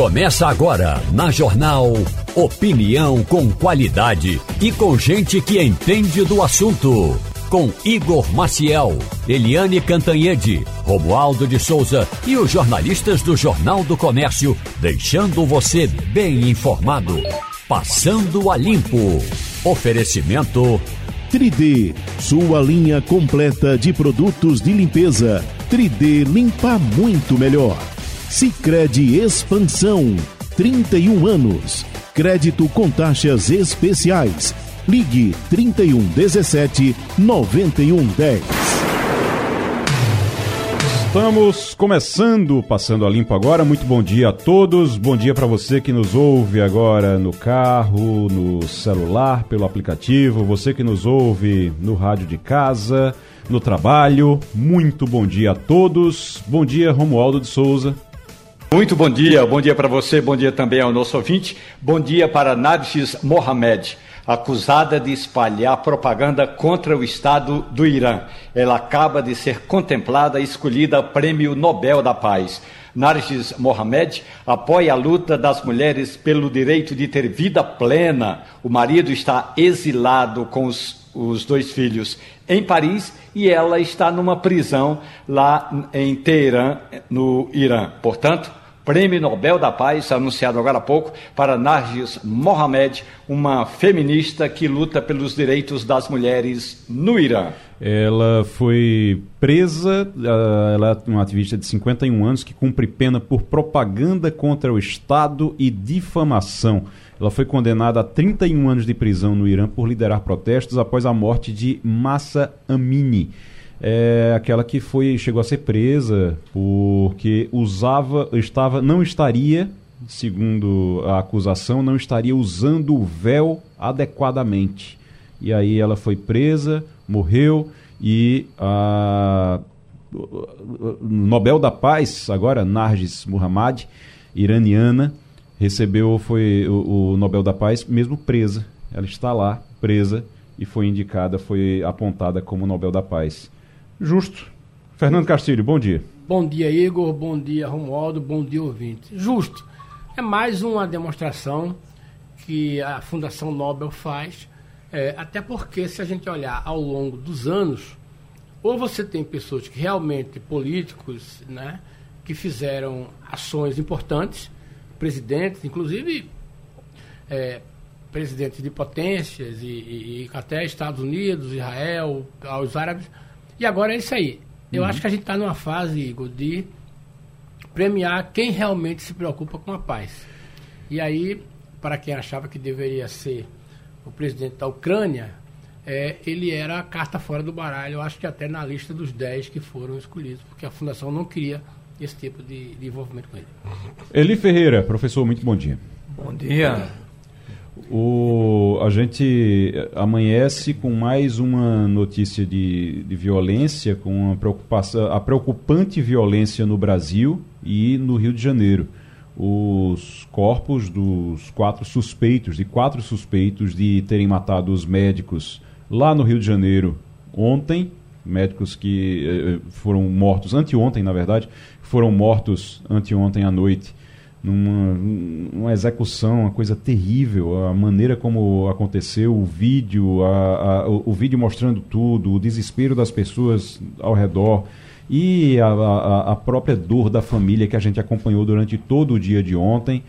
Começa agora na Jornal Opinião com qualidade e com gente que entende do assunto. Com Igor Maciel, Eliane Cantanhede, Romualdo de Souza e os jornalistas do Jornal do Comércio, deixando você bem informado. Passando a Limpo. Oferecimento 3D, sua linha completa de produtos de limpeza. 3D limpa muito melhor. Sicredi Expansão, 31 anos. Crédito com taxas especiais. Ligue 31 17 91 10. Estamos começando Passando a Limpo agora. Muito bom dia a todos. Bom dia para você que nos ouve agora no carro, no celular, pelo aplicativo, você que nos ouve no rádio de casa, no trabalho. Muito bom dia a todos. Bom dia, Romualdo de Souza. Muito bom dia, bom dia para você, bom dia também ao nosso ouvinte. Bom dia para Narges Mohamed, acusada de espalhar propaganda contra o Estado do Irã. Ela acaba de ser contemplada e escolhida Prêmio Nobel da Paz. Narges Mohamed apoia a luta das mulheres pelo direito de ter vida plena. O marido está exilado com os, os dois filhos em Paris e ela está numa prisão lá em Teherã, no Irã. Portanto, Prêmio Nobel da Paz, anunciado agora há pouco, para Nargis Mohamed, uma feminista que luta pelos direitos das mulheres no Irã. Ela foi presa, ah, ela é uma ativista de 51 anos que cumpre pena por propaganda contra o Estado e difamação. Ela foi condenada a 31 anos de prisão no Irã por liderar protestos após a morte de Massa Amini é aquela que foi chegou a ser presa porque usava, estava, não estaria, segundo a acusação, não estaria usando o véu adequadamente. E aí ela foi presa, morreu e a Nobel da Paz, agora Narges Muhammad, iraniana, recebeu foi o, o Nobel da Paz mesmo presa. Ela está lá presa e foi indicada, foi apontada como Nobel da Paz. Justo. Fernando Castilho, bom dia. Bom dia, Igor. Bom dia, Romualdo. Bom dia, ouvinte. Justo. É mais uma demonstração que a Fundação Nobel faz, é, até porque, se a gente olhar ao longo dos anos, ou você tem pessoas que realmente, políticos, né, que fizeram ações importantes, presidentes, inclusive é, presidentes de potências e, e, e até Estados Unidos, Israel, os árabes e agora é isso aí. Eu uhum. acho que a gente está numa fase, Igor, de premiar quem realmente se preocupa com a paz. E aí, para quem achava que deveria ser o presidente da Ucrânia, é, ele era a carta fora do baralho, eu acho que até na lista dos 10 que foram escolhidos, porque a Fundação não queria esse tipo de, de envolvimento com ele. Eli Ferreira, professor, muito bom dia. Bom dia. O, a gente amanhece com mais uma notícia de, de violência, com a, preocupação, a preocupante violência no Brasil e no Rio de Janeiro. Os corpos dos quatro suspeitos, de quatro suspeitos de terem matado os médicos lá no Rio de Janeiro ontem, médicos que eh, foram mortos anteontem, na verdade, foram mortos anteontem à noite numa, uma execução, uma coisa terrível, a maneira como aconteceu, o vídeo, a, a, o, o, vídeo mostrando tudo, o desespero das pessoas ao redor e a, a, própria dor da família que a gente acompanhou durante todo o dia de ontem.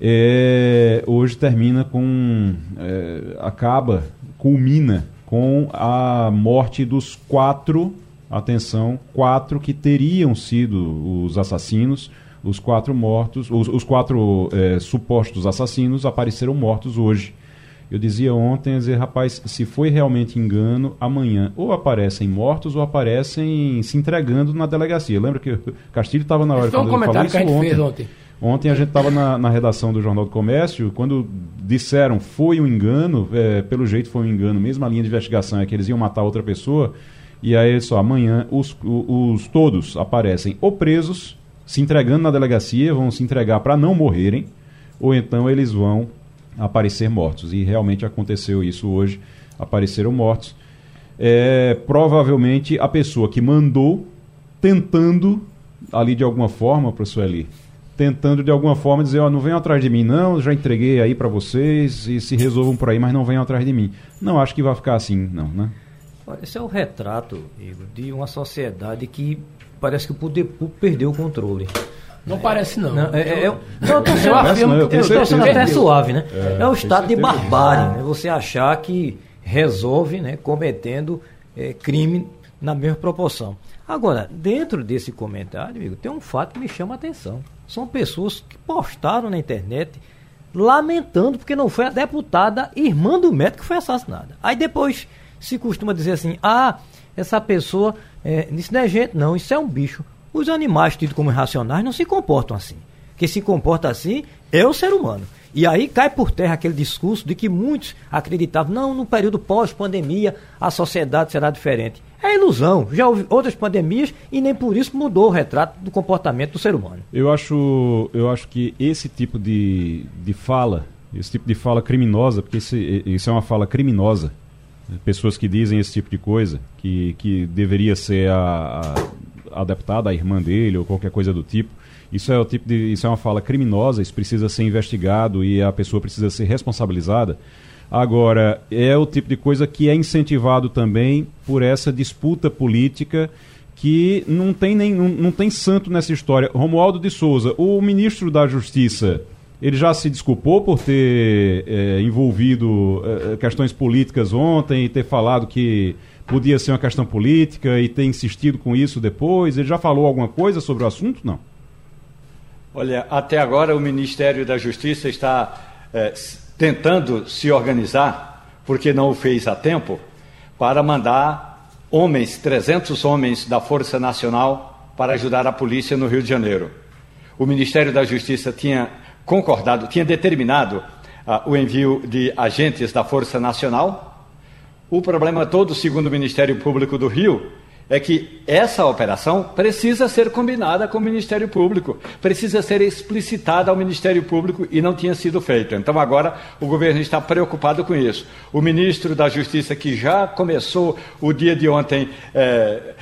É, hoje termina com. É, acaba, culmina com a morte dos quatro, atenção, quatro que teriam sido os assassinos os quatro mortos, os, os quatro é, supostos assassinos apareceram mortos hoje. Eu dizia ontem, dizer, rapaz, se foi realmente engano, amanhã ou aparecem mortos ou aparecem se entregando na delegacia. Lembra que o Castilho estava na hora quando um ele falou isso ontem. ontem. Ontem a gente estava na, na, redação do Jornal do Comércio, quando disseram foi um engano, é, pelo jeito foi um engano, mesmo a linha de investigação é que eles iam matar outra pessoa, e aí só amanhã os, os, os todos aparecem ou presos se entregando na delegacia, vão se entregar para não morrerem, ou então eles vão aparecer mortos. E realmente aconteceu isso hoje, apareceram mortos. É, provavelmente a pessoa que mandou tentando ali de alguma forma, professor Eli, tentando de alguma forma dizer, ó, não venham atrás de mim não, já entreguei aí para vocês e se resolvam por aí, mas não venham atrás de mim. Não acho que vai ficar assim, não, né? Esse é o retrato, Igor, de uma sociedade que parece que o poder público perdeu o controle. Não parece, não. não é, é, eu, não, eu tô sendo, afirmo, eu, eu tô sendo até suave, né? É, é o estado de barbárie, né? Você achar que resolve, né, cometendo é, crime na mesma proporção. Agora, dentro desse comentário, amigo, tem um fato que me chama a atenção. São pessoas que postaram na internet lamentando porque não foi a deputada irmã do médico que foi assassinada. Aí depois se costuma dizer assim: ah, essa pessoa, é, isso não é gente, não, isso é um bicho. Os animais tidos como irracionais não se comportam assim. Quem se comporta assim é o ser humano. E aí cai por terra aquele discurso de que muitos acreditavam, não, no período pós-pandemia a sociedade será diferente. É ilusão. Já houve outras pandemias e nem por isso mudou o retrato do comportamento do ser humano. Eu acho, eu acho que esse tipo de, de fala, esse tipo de fala criminosa, porque isso é uma fala criminosa, pessoas que dizem esse tipo de coisa, que, que deveria ser a, a, a deputada, a irmã dele ou qualquer coisa do tipo, isso é o tipo de, isso é uma fala criminosa, isso precisa ser investigado e a pessoa precisa ser responsabilizada. Agora, é o tipo de coisa que é incentivado também por essa disputa política que não tem nenhum, não tem santo nessa história. Romualdo de Souza, o ministro da Justiça, ele já se desculpou por ter é, envolvido é, questões políticas ontem e ter falado que podia ser uma questão política e ter insistido com isso depois. Ele já falou alguma coisa sobre o assunto? Não. Olha, até agora o Ministério da Justiça está é, tentando se organizar, porque não o fez a tempo, para mandar homens, 300 homens da Força Nacional para ajudar a polícia no Rio de Janeiro. O Ministério da Justiça tinha concordado, tinha determinado uh, o envio de agentes da Força Nacional. O problema todo, segundo o Ministério Público do Rio, é que essa operação precisa ser combinada com o Ministério Público, precisa ser explicitada ao Ministério Público e não tinha sido feito. Então agora o governo está preocupado com isso. O ministro da Justiça, que já começou o dia de ontem. É,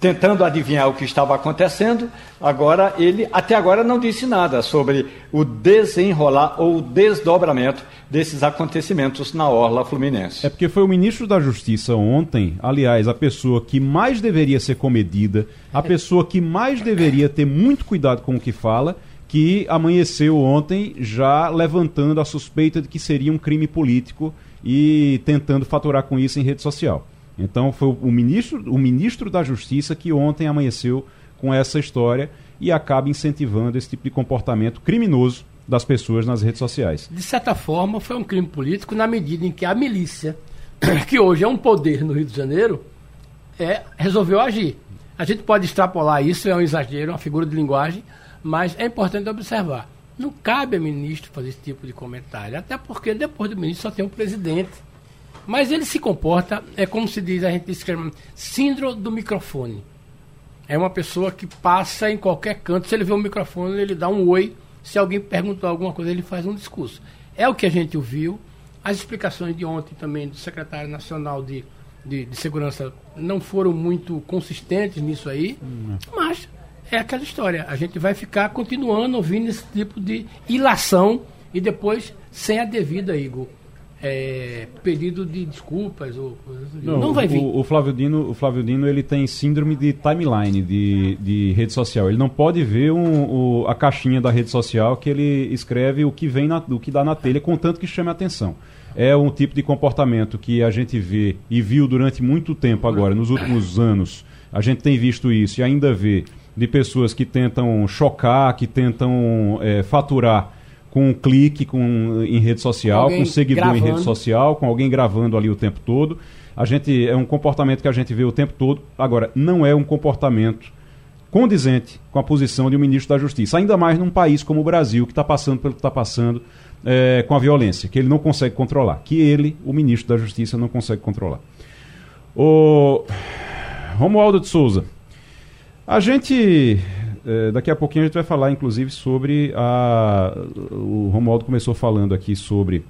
tentando adivinhar o que estava acontecendo. Agora ele até agora não disse nada sobre o desenrolar ou o desdobramento desses acontecimentos na orla fluminense. É porque foi o ministro da Justiça ontem, aliás, a pessoa que mais deveria ser comedida, a pessoa que mais deveria ter muito cuidado com o que fala, que amanheceu ontem já levantando a suspeita de que seria um crime político e tentando faturar com isso em rede social. Então foi o ministro, o ministro da Justiça que ontem amanheceu com essa história e acaba incentivando esse tipo de comportamento criminoso das pessoas nas redes sociais. De certa forma, foi um crime político na medida em que a milícia, que hoje é um poder no Rio de Janeiro, é, resolveu agir. A gente pode extrapolar isso, é um exagero, uma figura de linguagem, mas é importante observar. Não cabe a ministro fazer esse tipo de comentário, até porque depois do ministro só tem um presidente. Mas ele se comporta, é como se diz, a gente escreve, síndrome do microfone. É uma pessoa que passa em qualquer canto, se ele vê um microfone, ele dá um oi. Se alguém perguntar alguma coisa, ele faz um discurso. É o que a gente ouviu. As explicações de ontem também do secretário nacional de, de, de segurança não foram muito consistentes nisso aí, hum. mas é aquela história. A gente vai ficar continuando ouvindo esse tipo de ilação e depois sem a devida, Igor, é, pedido de desculpas ou não, não vai vir. O, o, Flávio Dino, o Flávio Dino ele tem síndrome de timeline de, de rede social. Ele não pode ver um, o, a caixinha da rede social que ele escreve o que vem na, o que dá na telha, contanto que chame a atenção. É um tipo de comportamento que a gente vê e viu durante muito tempo agora, nos últimos anos. A gente tem visto isso e ainda vê de pessoas que tentam chocar, que tentam é, faturar com um clique com, em rede social, com um seguidor gravando. em rede social, com alguém gravando ali o tempo todo. A gente é um comportamento que a gente vê o tempo todo. Agora, não é um comportamento condizente com a posição de um ministro da Justiça, ainda mais num país como o Brasil, que está passando pelo que está passando é, com a violência, que ele não consegue controlar, que ele, o ministro da Justiça, não consegue controlar. O Romualdo de Souza, a gente é, daqui a pouquinho a gente vai falar, inclusive, sobre a. O Romualdo começou falando aqui sobre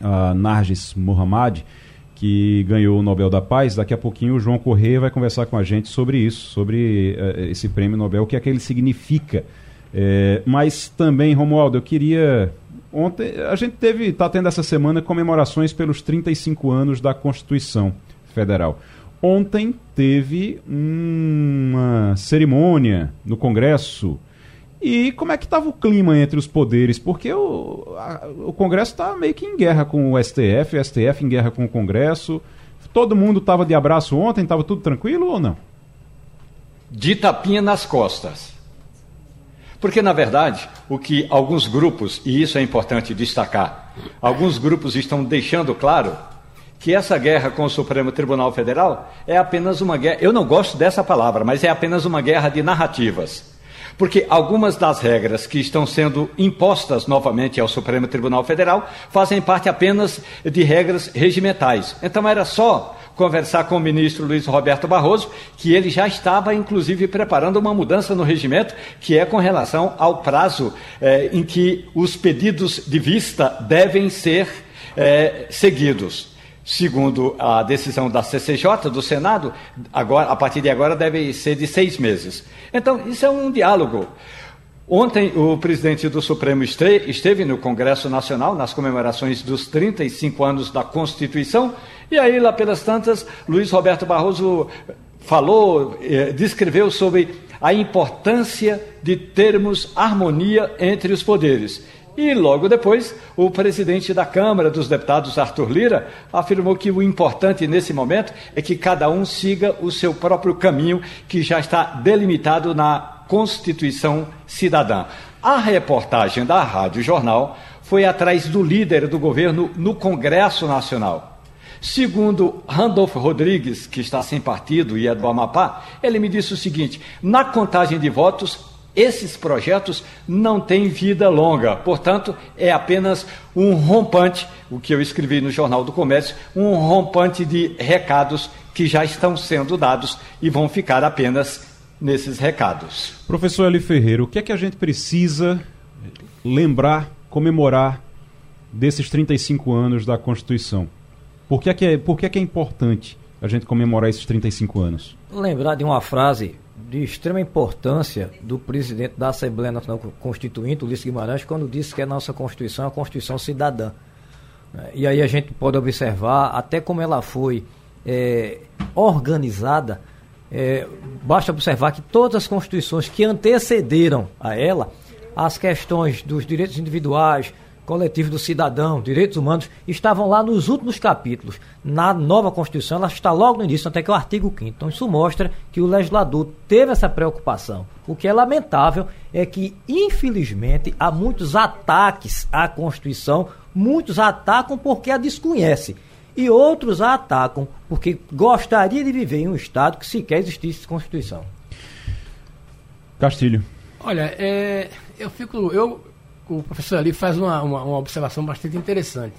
a Narges Mohammad, que ganhou o Nobel da Paz. Daqui a pouquinho o João Corrêa vai conversar com a gente sobre isso, sobre uh, esse prêmio Nobel, o que é que ele significa É, mas também, Romualdo, eu queria. Ontem, a gente teve, está tendo essa semana comemorações pelos 35 anos da Constituição Federal. Ontem teve uma cerimônia no Congresso. E como é que estava o clima entre os poderes? Porque o, a, o Congresso está meio que em guerra com o STF, o STF em guerra com o Congresso. Todo mundo estava de abraço ontem, estava tudo tranquilo ou não? De tapinha nas costas. Porque, na verdade, o que alguns grupos, e isso é importante destacar, alguns grupos estão deixando claro que essa guerra com o Supremo Tribunal Federal é apenas uma guerra. Eu não gosto dessa palavra, mas é apenas uma guerra de narrativas. Porque algumas das regras que estão sendo impostas novamente ao Supremo Tribunal Federal fazem parte apenas de regras regimentais. Então era só conversar com o ministro Luiz Roberto Barroso, que ele já estava, inclusive, preparando uma mudança no regimento, que é com relação ao prazo eh, em que os pedidos de vista devem ser eh, seguidos. Segundo a decisão da CCJ, do Senado, agora, a partir de agora deve ser de seis meses. Então, isso é um diálogo. Ontem, o presidente do Supremo esteve no Congresso Nacional, nas comemorações dos 35 anos da Constituição, e aí, lá pelas tantas, Luiz Roberto Barroso falou, eh, descreveu sobre a importância de termos harmonia entre os poderes. E logo depois, o presidente da Câmara dos Deputados, Arthur Lira, afirmou que o importante nesse momento é que cada um siga o seu próprio caminho, que já está delimitado na Constituição Cidadã. A reportagem da Rádio Jornal foi atrás do líder do governo no Congresso Nacional. Segundo Randolfo Rodrigues, que está sem partido e é do Amapá, ele me disse o seguinte: na contagem de votos, esses projetos não têm vida longa, portanto, é apenas um rompante, o que eu escrevi no Jornal do Comércio, um rompante de recados que já estão sendo dados e vão ficar apenas nesses recados. Professor Eli Ferreira, o que é que a gente precisa lembrar, comemorar desses 35 anos da Constituição? Por que é que é, por que é, que é importante a gente comemorar esses 35 anos? Lembrar de uma frase de extrema importância do presidente da Assembleia Nacional Constituinte, Ulisses Guimarães, quando disse que a nossa Constituição é a Constituição cidadã. E aí a gente pode observar até como ela foi é, organizada. É, basta observar que todas as constituições que antecederam a ela, as questões dos direitos individuais, coletivo do cidadão, direitos humanos, estavam lá nos últimos capítulos. Na nova Constituição, ela está logo no início, até que é o artigo 5 Então, isso mostra que o legislador teve essa preocupação. O que é lamentável é que, infelizmente, há muitos ataques à Constituição, muitos atacam porque a desconhece. E outros a atacam porque gostaria de viver em um Estado que sequer existisse Constituição. Castilho. Olha, é, eu fico. Eu, o professor ali faz uma, uma, uma observação bastante interessante.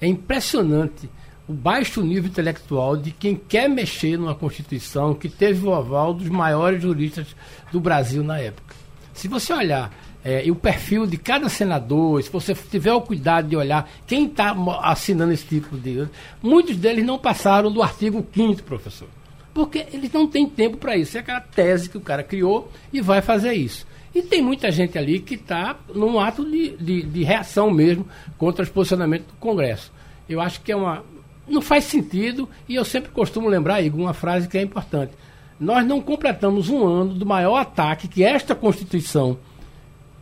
É impressionante o baixo nível intelectual de quem quer mexer numa Constituição que teve o aval dos maiores juristas do Brasil na época. Se você olhar é, o perfil de cada senador, se você tiver o cuidado de olhar quem está assinando esse tipo de. Muitos deles não passaram do artigo 5, professor. Porque eles não têm tempo para isso. É aquela tese que o cara criou e vai fazer isso. E tem muita gente ali que está num ato de, de, de, reação mesmo contra os posicionamentos do Congresso. Eu acho que é uma. Não faz sentido, e eu sempre costumo lembrar, Igor, uma frase que é importante. Nós não completamos um ano do maior ataque que esta Constituição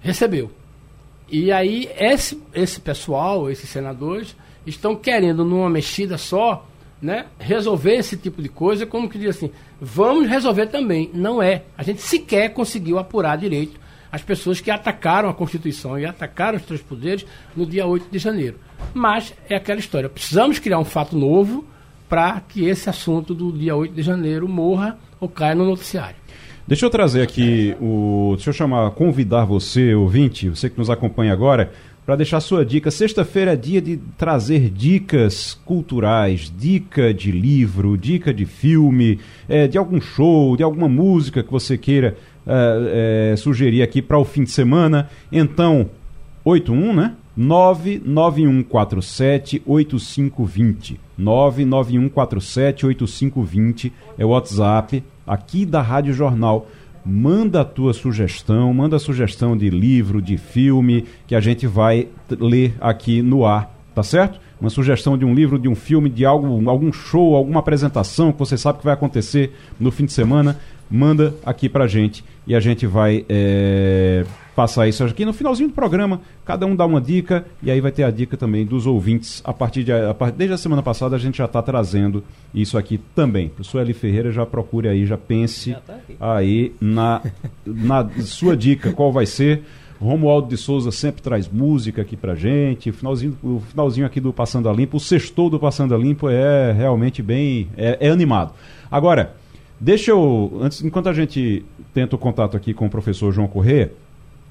recebeu. E aí, esse, esse pessoal, esses senadores, estão querendo, numa mexida só, né, resolver esse tipo de coisa, como que diz assim, vamos resolver também. Não é. A gente sequer conseguiu apurar direito as pessoas que atacaram a Constituição e atacaram os três poderes no dia 8 de janeiro. Mas é aquela história. Precisamos criar um fato novo para que esse assunto do dia 8 de janeiro morra ou caia no noticiário. Deixa eu trazer aqui o. Deixa eu chamar, convidar você, ouvinte, você que nos acompanha agora, para deixar sua dica. Sexta-feira é dia de trazer dicas culturais, dica de livro, dica de filme, é, de algum show, de alguma música que você queira é, é, sugerir aqui para o fim de semana. Então, 81, né? 99147 8520. 99147 8520 é o WhatsApp aqui da Rádio Jornal manda a tua sugestão, manda a sugestão de livro, de filme, que a gente vai ler aqui no ar, tá certo? Uma sugestão de um livro, de um filme, de algo, algum show, alguma apresentação que você sabe que vai acontecer no fim de semana, manda aqui pra gente e a gente vai é, passar isso aqui no finalzinho do programa. Cada um dá uma dica e aí vai ter a dica também dos ouvintes. A partir de a, desde a semana passada a gente já está trazendo isso aqui também. Sueli Ferreira já procure aí, já pense já tá aí na, na sua dica qual vai ser. Romualdo de Souza sempre traz música aqui pra gente. O finalzinho, o finalzinho aqui do Passando a Limpo, o sextou do Passando a Limpo é realmente bem. é, é animado. Agora, deixa eu. Antes, enquanto a gente tenta o contato aqui com o professor João Corrêa,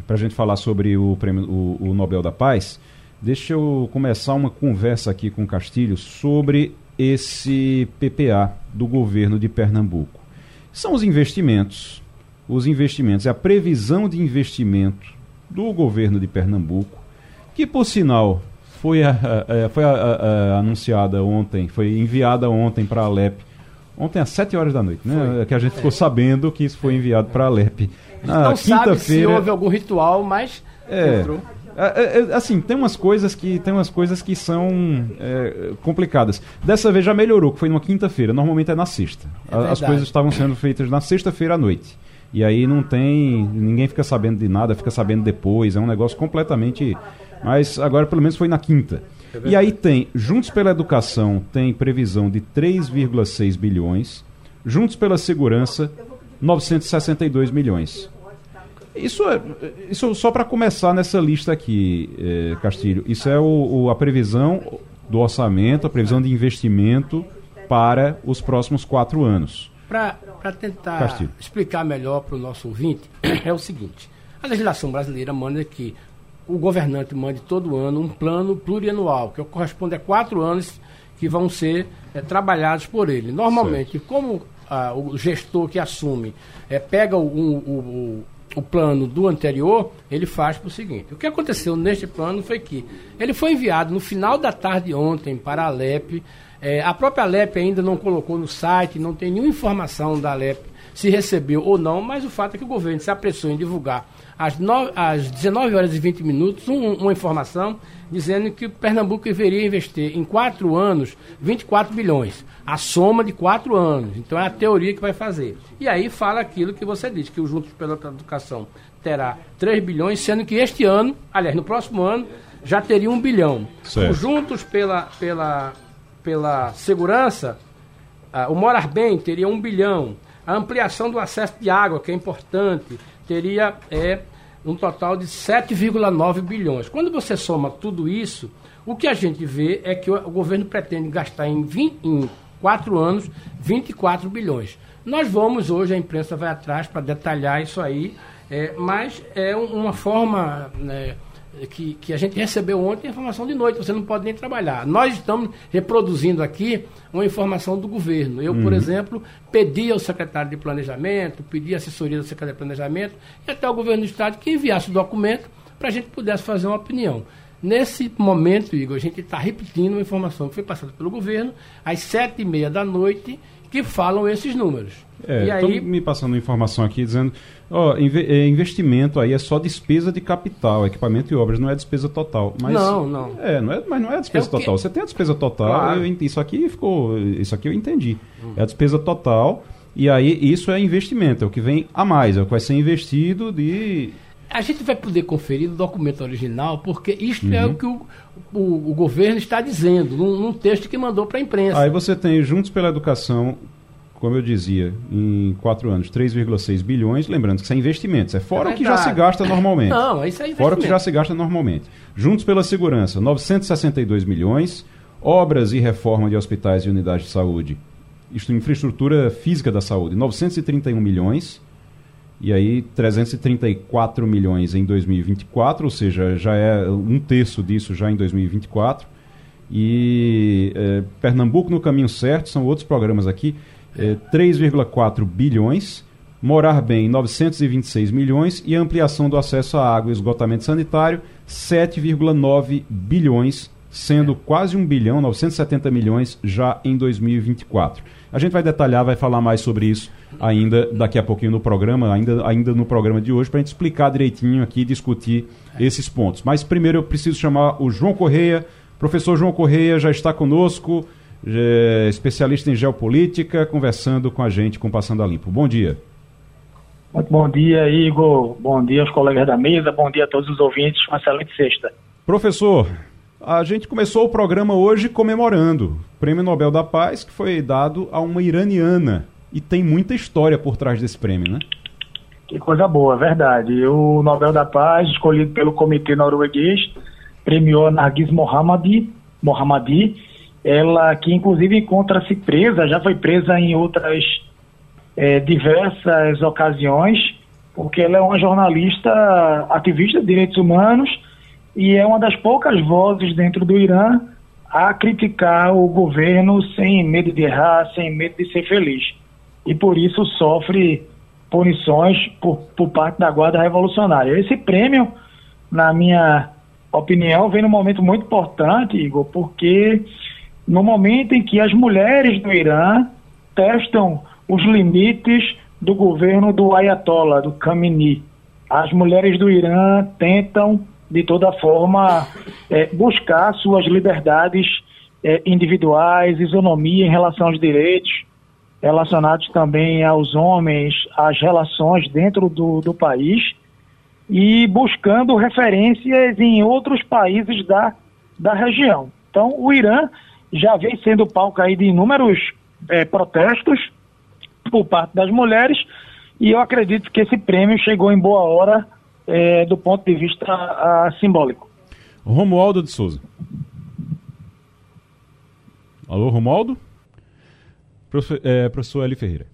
para a gente falar sobre o, prêmio, o, o Nobel da Paz, deixa eu começar uma conversa aqui com o Castilho sobre esse PPA do governo de Pernambuco. São os investimentos, os investimentos, é a previsão de investimento do governo de Pernambuco, que por sinal foi, a, a, foi a, anunciada ontem, foi enviada ontem para a Alep, ontem às 7 horas da noite, né? Foi. Que a gente ficou sabendo que isso foi enviado para a Alep na quinta-feira. houve algum ritual, mas é, entrou. É, é, é, assim, tem umas coisas que tem umas coisas que são é, complicadas. Dessa vez já melhorou, que foi numa quinta-feira. Normalmente é na sexta. É As coisas estavam sendo feitas na sexta-feira à noite. E aí não tem. ninguém fica sabendo de nada, fica sabendo depois. É um negócio completamente. Mas agora pelo menos foi na quinta. e aí tem, Juntos pela Educação tem previsão de 3,6 bilhões. Juntos pela Segurança 962 milhões. Isso, é, isso só para começar nessa lista aqui, é, Castilho. Isso é o, o, a previsão do orçamento, a previsão de investimento para os próximos quatro anos. Para tentar Castilho. explicar melhor para o nosso ouvinte, é o seguinte: a legislação brasileira manda que o governante mande todo ano um plano plurianual, que corresponde a quatro anos que vão ser é, trabalhados por ele. Normalmente, certo. como a, o gestor que assume é, pega o, o, o, o plano do anterior, ele faz o seguinte. O que aconteceu neste plano foi que ele foi enviado no final da tarde ontem para a Alep. É, a própria Alep ainda não colocou no site, não tem nenhuma informação da Alep se recebeu ou não, mas o fato é que o governo se apressou em divulgar às, no, às 19 horas e 20 minutos um, uma informação dizendo que Pernambuco deveria investir em quatro anos 24 bilhões a soma de quatro anos. Então é a teoria que vai fazer. E aí fala aquilo que você disse, que o Juntos pela Educação terá 3 bilhões, sendo que este ano, aliás, no próximo ano, já teria um bilhão. Certo. O Juntos pela, pela, pela Segurança, uh, o Morar Bem teria um bilhão. A ampliação do acesso de água, que é importante, teria é, um total de 7,9 bilhões. Quando você soma tudo isso, o que a gente vê é que o, governo pretende gastar em, 20, em quatro anos, 24 bilhões. Nós vamos hoje, a imprensa vai atrás para detalhar isso aí, é, mas é uma forma né, que, que a gente recebeu ontem a informação de noite, você não pode nem trabalhar. Nós estamos reproduzindo aqui uma informação do governo. Eu, uhum. por exemplo, pedi ao secretário de Planejamento, pedi assessoria do secretário de Planejamento e até o governo do Estado que enviasse o documento para a gente pudesse fazer uma opinião. Nesse momento, Igor, a gente está repetindo uma informação que foi passada pelo governo às sete e meia da noite, que falam esses números. É, e aí me passando informação aqui dizendo, ó, é, investimento aí é só despesa de capital, equipamento e obras, não é despesa total. Mas, não, não. É, não é, mas não é despesa é total. Você tem a despesa total, claro. eu, isso aqui ficou, isso aqui eu entendi. Hum. É a despesa total e aí isso é investimento, é o que vem a mais, é o que vai ser investido de a gente vai poder conferir no documento original, porque isto uhum. é o que o, o, o, governo está dizendo, num, num texto que mandou para a imprensa. Aí você tem Juntos pela Educação, como eu dizia, em quatro anos, 3,6 bilhões. Lembrando que isso é investimentos, é fora é o que já se gasta normalmente. Não, isso é Fora o que já se gasta normalmente. Juntos pela Segurança, 962 milhões. Obras e reforma de hospitais e unidades de saúde, isto infraestrutura física da saúde, 931 milhões e aí 334 milhões em 2024, ou seja, já é um terço disso já em 2024. E é, Pernambuco no caminho certo, são outros programas aqui, é, 3,4 bilhões, Morar Bem 926 milhões e ampliação do acesso à água e esgotamento sanitário 7,9 bilhões sendo quase 1 bilhão, 970 milhões já em 2024. A gente vai detalhar, vai falar mais sobre isso ainda daqui a pouquinho no programa, ainda, ainda no programa de hoje, para a gente explicar direitinho aqui, discutir esses pontos. Mas primeiro eu preciso chamar o João Correia. Professor João Correia já está conosco, é especialista em geopolítica, conversando com a gente com Passando a Limpo. Bom dia. Muito bom dia, Igor. Bom dia aos colegas da mesa. Bom dia a todos os ouvintes. Uma excelente sexta. Professor, a gente começou o programa hoje comemorando o Prêmio Nobel da Paz, que foi dado a uma iraniana. E tem muita história por trás desse prêmio, né? Que coisa boa, verdade. O Nobel da Paz, escolhido pelo Comitê Norueguês, premiou Nargis Mohammadi, Mohammadi ela que inclusive encontra-se presa, já foi presa em outras é, diversas ocasiões, porque ela é uma jornalista ativista de direitos humanos e é uma das poucas vozes dentro do Irã a criticar o governo sem medo de errar, sem medo de ser feliz. E por isso sofre punições por, por parte da Guarda Revolucionária. Esse prêmio, na minha opinião, vem num momento muito importante, Igor, porque no momento em que as mulheres do Irã testam os limites do governo do Ayatollah, do Khamenei. As mulheres do Irã tentam de toda forma, é, buscar suas liberdades é, individuais, isonomia em relação aos direitos, relacionados também aos homens, às relações dentro do, do país, e buscando referências em outros países da, da região. Então, o Irã já vem sendo palco aí de inúmeros é, protestos por parte das mulheres, e eu acredito que esse prêmio chegou em boa hora é, do ponto de vista a, simbólico. Romualdo de Souza. Alô, Romualdo? Professor, é, professor Eli Ferreira.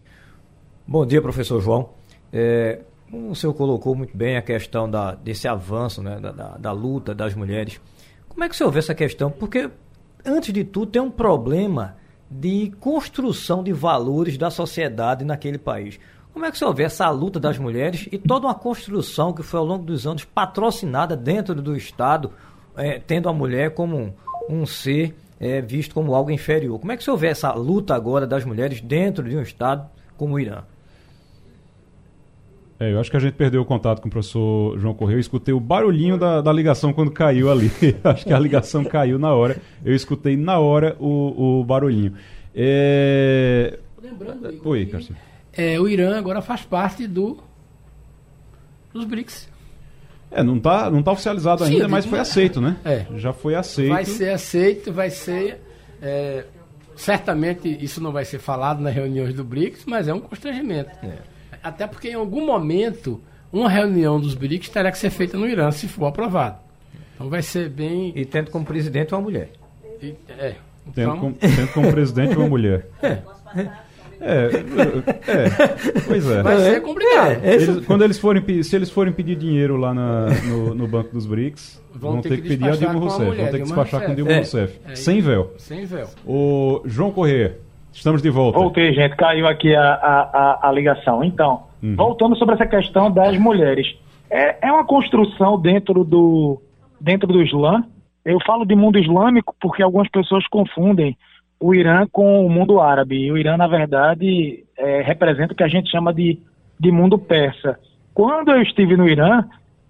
Bom dia, professor João. É, o senhor colocou muito bem a questão da, desse avanço, né, da, da, da, luta das mulheres. Como é que o senhor vê essa questão? Porque, antes de tudo, tem um problema de construção de valores da sociedade naquele país. Como é que você vê essa luta das mulheres e toda uma construção que foi ao longo dos anos patrocinada dentro do Estado, é, tendo a mulher como um, um ser é, visto como algo inferior? Como é que você vê essa luta agora das mulheres dentro de um Estado como o Irã? É, eu acho que a gente perdeu o contato com o professor João Correia. Eu escutei o barulhinho da, da ligação quando caiu ali. acho que a ligação caiu na hora. Eu escutei na hora o, o barulhinho. É... Lembrando, Oi, Carcinho é, o Irã agora faz parte do dos BRICS. É, não está não tá oficializado Sim, ainda, mas foi aceito, né? É. Já foi aceito. Vai ser aceito, vai ser. É, certamente isso não vai ser falado nas reuniões do BRICS, mas é um constrangimento. É. Até porque em algum momento uma reunião dos BRICS terá que ser feita no Irã, se for aprovado. Então vai ser bem. E tendo como presidente uma mulher. E, é. Então... Tendo, como, tendo como presidente uma mulher. É. É, é, pois é. Vai ser complicado. É, eles, quando eles forem, se eles forem pedir dinheiro lá na, no, no, Banco dos BRICS, vão, vão ter, que, que pedir a Dilma Rousseff. Mulher, vão ter que despachar Rousseff. com Dilma é. Rousseff. É, sem véu. Sem véu. O João Corrêa, estamos de volta. Voltei, gente. Caiu aqui a, a, a, ligação. Então, uhum. voltando sobre essa questão das mulheres. É, é uma construção dentro do, dentro do Islã. Eu falo de mundo islâmico porque algumas pessoas confundem o Irã com o mundo árabe. E o Irã, na verdade, é, representa o que a gente chama de, de mundo persa. Quando eu estive no Irã,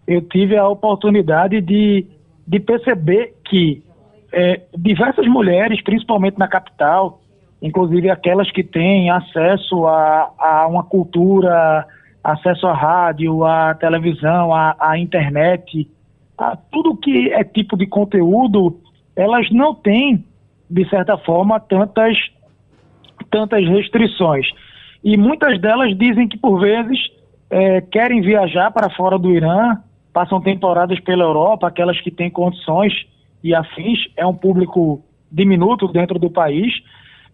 eu tive a oportunidade de, de perceber que é, diversas mulheres, principalmente na capital, inclusive aquelas que têm acesso a, a uma cultura, acesso à rádio, à televisão, à, à internet, a tudo que é tipo de conteúdo, elas não têm de certa forma, tantas, tantas restrições. E muitas delas dizem que, por vezes, é, querem viajar para fora do Irã, passam temporadas pela Europa, aquelas que têm condições e afins, é um público diminuto dentro do país,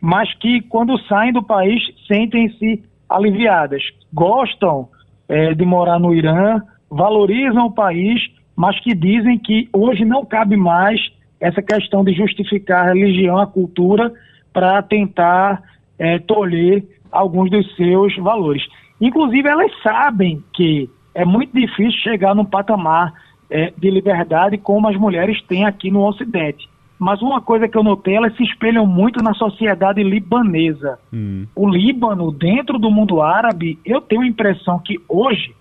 mas que, quando saem do país, sentem-se aliviadas. Gostam é, de morar no Irã, valorizam o país, mas que dizem que hoje não cabe mais essa questão de justificar a religião, a cultura, para tentar é, tolher alguns dos seus valores. Inclusive, elas sabem que é muito difícil chegar num patamar é, de liberdade como as mulheres têm aqui no Ocidente. Mas uma coisa que eu notei, elas se espelham muito na sociedade libanesa. Hum. O Líbano, dentro do mundo árabe, eu tenho a impressão que hoje,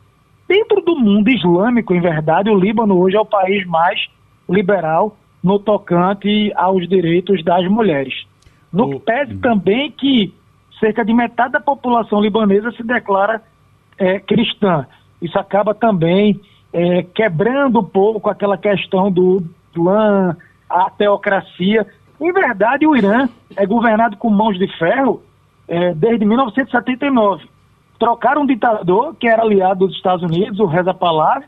dentro do mundo islâmico, em verdade, o Líbano hoje é o país mais liberal no tocante aos direitos das mulheres. No que pese hum. também que cerca de metade da população libanesa se declara é, cristã. Isso acaba também é, quebrando um pouco aquela questão do Islã, a teocracia. Em verdade, o Irã é governado com mãos de ferro é, desde 1979. Trocaram um ditador que era aliado dos Estados Unidos, o Reza Pahlavi,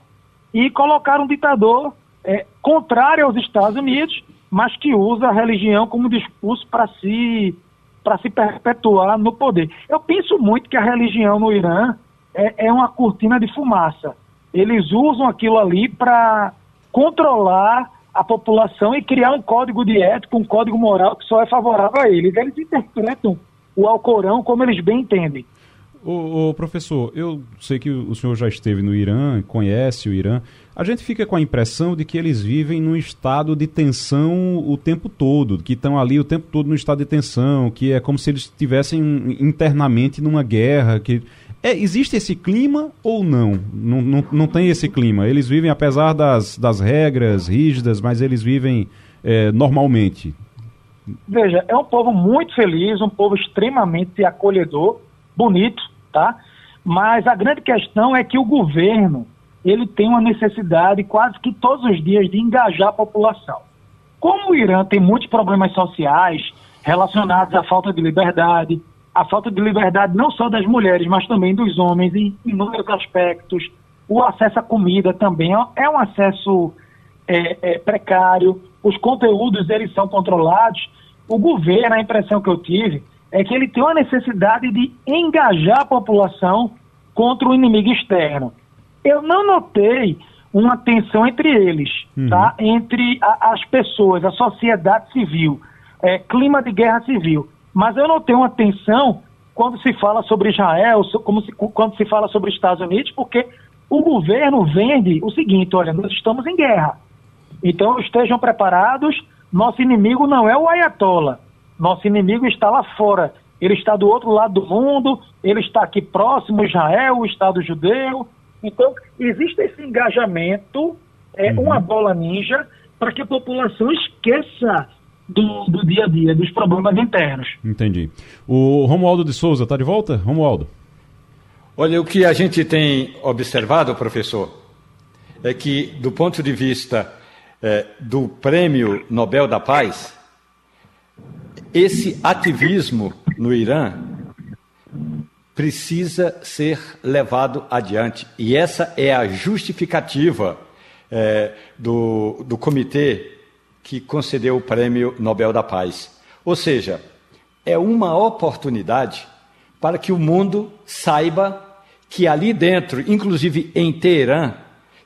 e colocaram um ditador é, contrário aos Estados Unidos, mas que usa a religião como discurso para se para se perpetuar no poder. Eu penso muito que a religião no Irã é, é uma cortina de fumaça. Eles usam aquilo ali para controlar a população e criar um código de ética, um código moral que só é favorável a eles. Eles interpretam o Alcorão como eles bem entendem. O, professor, eu sei que o senhor já esteve no Irã, conhece o Irã. A gente fica com a impressão de que eles vivem num estado de tensão o tempo todo, que estão ali o tempo todo no estado de tensão, que é como se eles estivessem internamente numa guerra. Que é, existe esse clima ou não? não? Não, não tem esse clima. Eles vivem, apesar das, das regras rígidas, mas eles vivem é, normalmente. Veja, é um povo muito feliz, um povo extremamente acolhedor, bonito, tá? Mas a grande questão é que o governo ele tem uma necessidade quase que todos os dias de engajar a população. Como o Irã tem muitos problemas sociais relacionados à falta de liberdade, a falta de liberdade não só das mulheres, mas também dos homens em inúmeros aspectos, o acesso à comida também é um acesso é, é, precário, os conteúdos eles são controlados. O governo, a impressão que eu tive, é que ele tem uma necessidade de engajar a população contra o inimigo externo. Eu não notei uma tensão entre eles, uhum. tá? Entre a, as pessoas, a sociedade civil, é, clima de guerra civil. Mas eu notei uma tensão quando se fala sobre Israel, como se, quando se fala sobre Estados Unidos, porque o governo vende o seguinte: olha, nós estamos em guerra. Então estejam preparados. Nosso inimigo não é o Ayatollah. Nosso inimigo está lá fora. Ele está do outro lado do mundo, ele está aqui próximo, Israel, o Estado judeu. Então, existe esse engajamento, é uhum. uma bola ninja, para que a população esqueça do, do, dia a dia, dos problemas internos. Entendi. O Romualdo de Souza está de volta? Romualdo. Olha, o que a gente tem observado, professor, é que, do ponto de vista é, do Prêmio Nobel da Paz, esse ativismo no Irã precisa ser levado adiante. E essa é a justificativa é, do, do comitê que concedeu o Prêmio Nobel da Paz. Ou seja, é uma oportunidade para que o mundo saiba que ali dentro, inclusive em Teherã,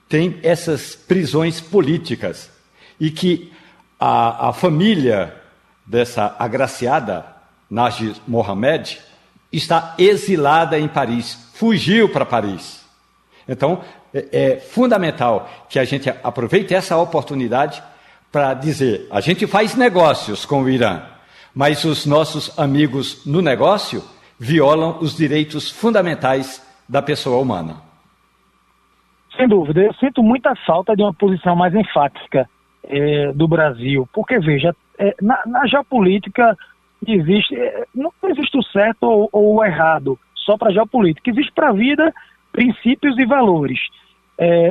tem essas prisões políticas e que a, a família dessa agraciada, Najib Mohamed, está exilada em Paris, fugiu para Paris. Então, é, é fundamental que a gente aproveite essa oportunidade para dizer: a gente faz negócios com o Irã, mas os nossos amigos no negócio violam os direitos fundamentais da pessoa humana. Sem dúvida, eu sinto muita falta de uma posição mais enfática é, do Brasil, porque veja, é, na, na, geopolítica existe, é, não existe o certo ou, ou o errado só para a geopolítica, existe para a vida princípios e valores.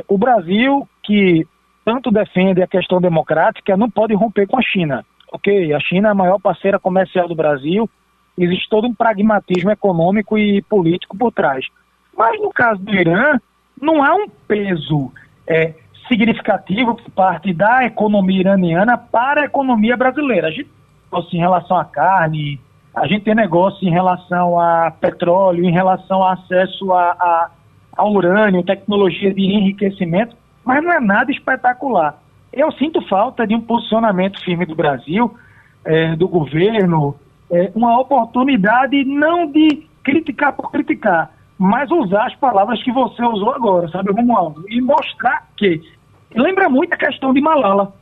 O Brasil, que tanto defende a questão democrática, não pode romper com a China. Ok, a China é a maior parceira comercial do Brasil, existe todo um pragmatismo econômico e político por trás. Mas no caso do Irã, não há um peso é, significativo por parte da economia iraniana para a economia brasileira. A gente tem em relação à carne, a gente tem negócio em relação a petróleo, em relação ao acesso a, a, a urânio, tecnologia de enriquecimento, mas não é nada espetacular. Eu sinto falta de um posicionamento firme do Brasil, é, do governo, é, uma oportunidade não de criticar por criticar, mas usar as palavras que você usou agora, sabe, Romualdo? E mostrar que. Lembra muito a questão de Malala.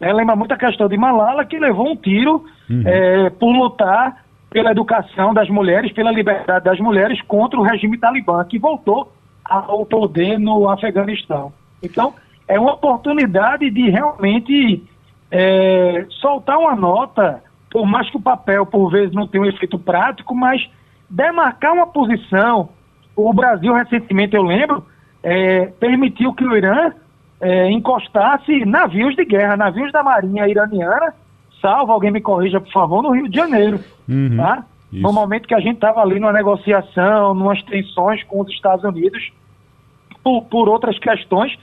Né? Lembra muito a questão de Malala, que levou um tiro uhum. é, por lutar pela educação das mulheres, pela liberdade das mulheres contra o regime talibã, que voltou ao poder no Afeganistão. Então, é uma oportunidade de realmente é, soltar uma nota, por mais que o papel, por vezes, não tenha um efeito prático, mas demarcar uma posição. O Brasil, recentemente, eu lembro, é, permitiu que o Irã é, encostasse navios de guerra, navios da Marinha iraniana, salvo, alguém me corrija, por favor, no Rio de Janeiro. Uhum, tá? No momento que a gente estava ali numa negociação, numas tensões com os Estados Unidos, por, por outras questões,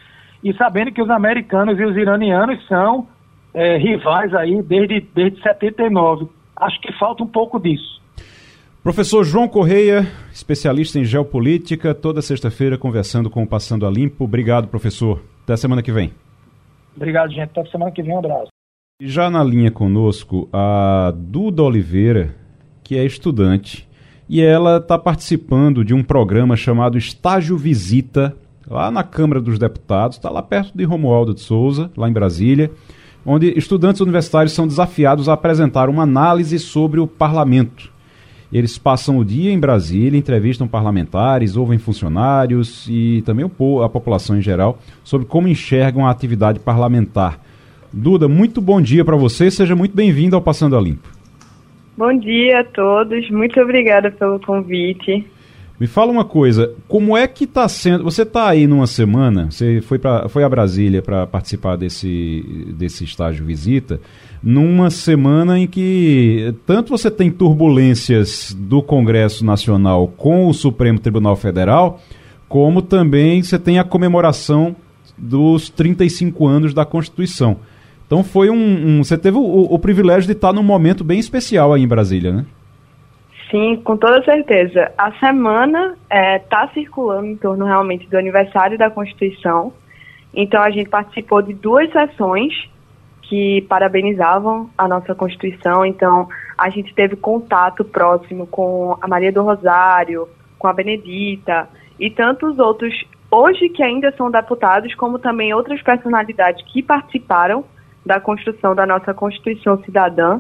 e sabendo que os americanos e os iranianos são é, rivais aí desde, desde 79. Acho que falta um pouco disso. Professor João Correia, especialista em geopolítica, toda sexta-feira conversando com o Passando a Limpo. Obrigado, professor. Até semana que vem. Obrigado, gente. Até semana que vem. Um abraço. E já na linha conosco, a Duda Oliveira, que é estudante, e ela está participando de um programa chamado Estágio Visita, lá na Câmara dos Deputados, está lá perto de Romualdo de Souza, lá em Brasília, onde estudantes universitários são desafiados a apresentar uma análise sobre o parlamento. Eles passam o dia em Brasília, entrevistam parlamentares, ouvem funcionários e também a população em geral sobre como enxergam a atividade parlamentar. Duda, muito bom dia para você, seja muito bem-vindo ao Passando a Limpo. Bom dia a todos, muito obrigada pelo convite. Me fala uma coisa, como é que está sendo? Você está aí numa semana, você foi, pra, foi a Brasília para participar desse, desse estágio visita, numa semana em que tanto você tem turbulências do Congresso Nacional com o Supremo Tribunal Federal, como também você tem a comemoração dos 35 anos da Constituição. Então foi um. um você teve o, o, privilégio de estar num momento bem especial aí em Brasília, né? Sim, com toda certeza. A semana está é, tá circulando em torno realmente do aniversário da Constituição. Então a gente participou de duas sessões que parabenizavam a nossa Constituição. Então a gente teve contato próximo com a Maria do Rosário, com a Benedita e tantos outros hoje que ainda são deputados, como também outras personalidades que participaram da construção da nossa Constituição Cidadã.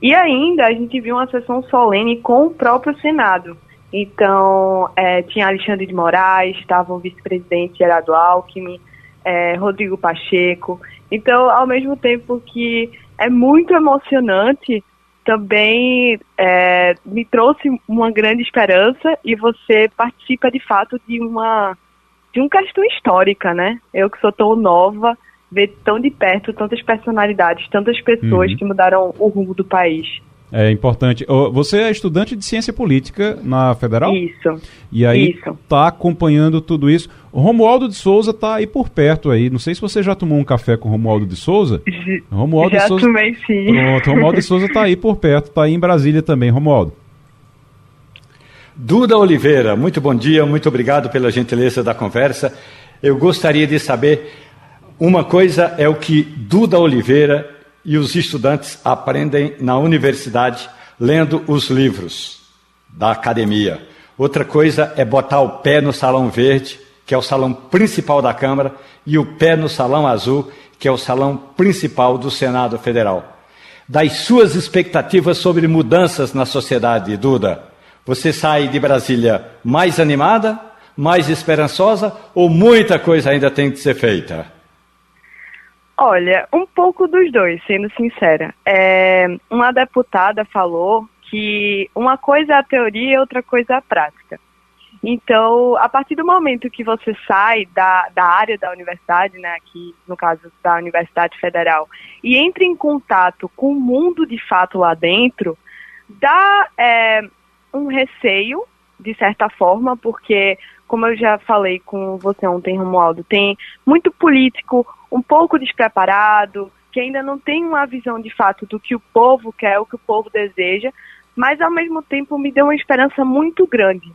E ainda a gente viu uma sessão solene com o próprio Senado. Então, é, tinha Alexandre de Moraes, estava o vice-presidente Gerardo Alckmin, é, Rodrigo Pacheco. Então, ao mesmo tempo que é muito emocionante, também é, me trouxe uma grande esperança e você participa de fato de uma de uma questão histórica, né? Eu que sou tão nova, ver tão de perto tantas personalidades, tantas pessoas uhum. que mudaram o rumo do país. É importante. Você é estudante de ciência política na Federal? Isso. E aí está acompanhando tudo isso. O Romualdo de Souza está aí por perto aí. Não sei se você já tomou um café com o Romualdo de Souza. Romualdo já de Souza... tomei sim. Pronto, Romualdo de Souza está aí por perto, está aí em Brasília também. Romualdo. Duda Oliveira, muito bom dia, muito obrigado pela gentileza da conversa. Eu gostaria de saber uma coisa é o que Duda Oliveira e os estudantes aprendem na universidade lendo os livros da academia. Outra coisa é botar o pé no salão verde, que é o salão principal da Câmara, e o pé no salão azul, que é o salão principal do Senado Federal. Das suas expectativas sobre mudanças na sociedade, Duda, você sai de Brasília mais animada, mais esperançosa ou muita coisa ainda tem que ser feita? Olha, um pouco dos dois, sendo sincera. É, uma deputada falou que uma coisa é a teoria e outra coisa é a prática. Então, a partir do momento que você sai da, da área da universidade, né, aqui no caso da Universidade Federal, e entra em contato com o mundo de fato lá dentro, dá é, um receio, de certa forma, porque, como eu já falei com você ontem, Romualdo, tem muito político um pouco despreparado, que ainda não tem uma visão de fato do que o povo quer, o que o povo deseja, mas ao mesmo tempo me deu uma esperança muito grande,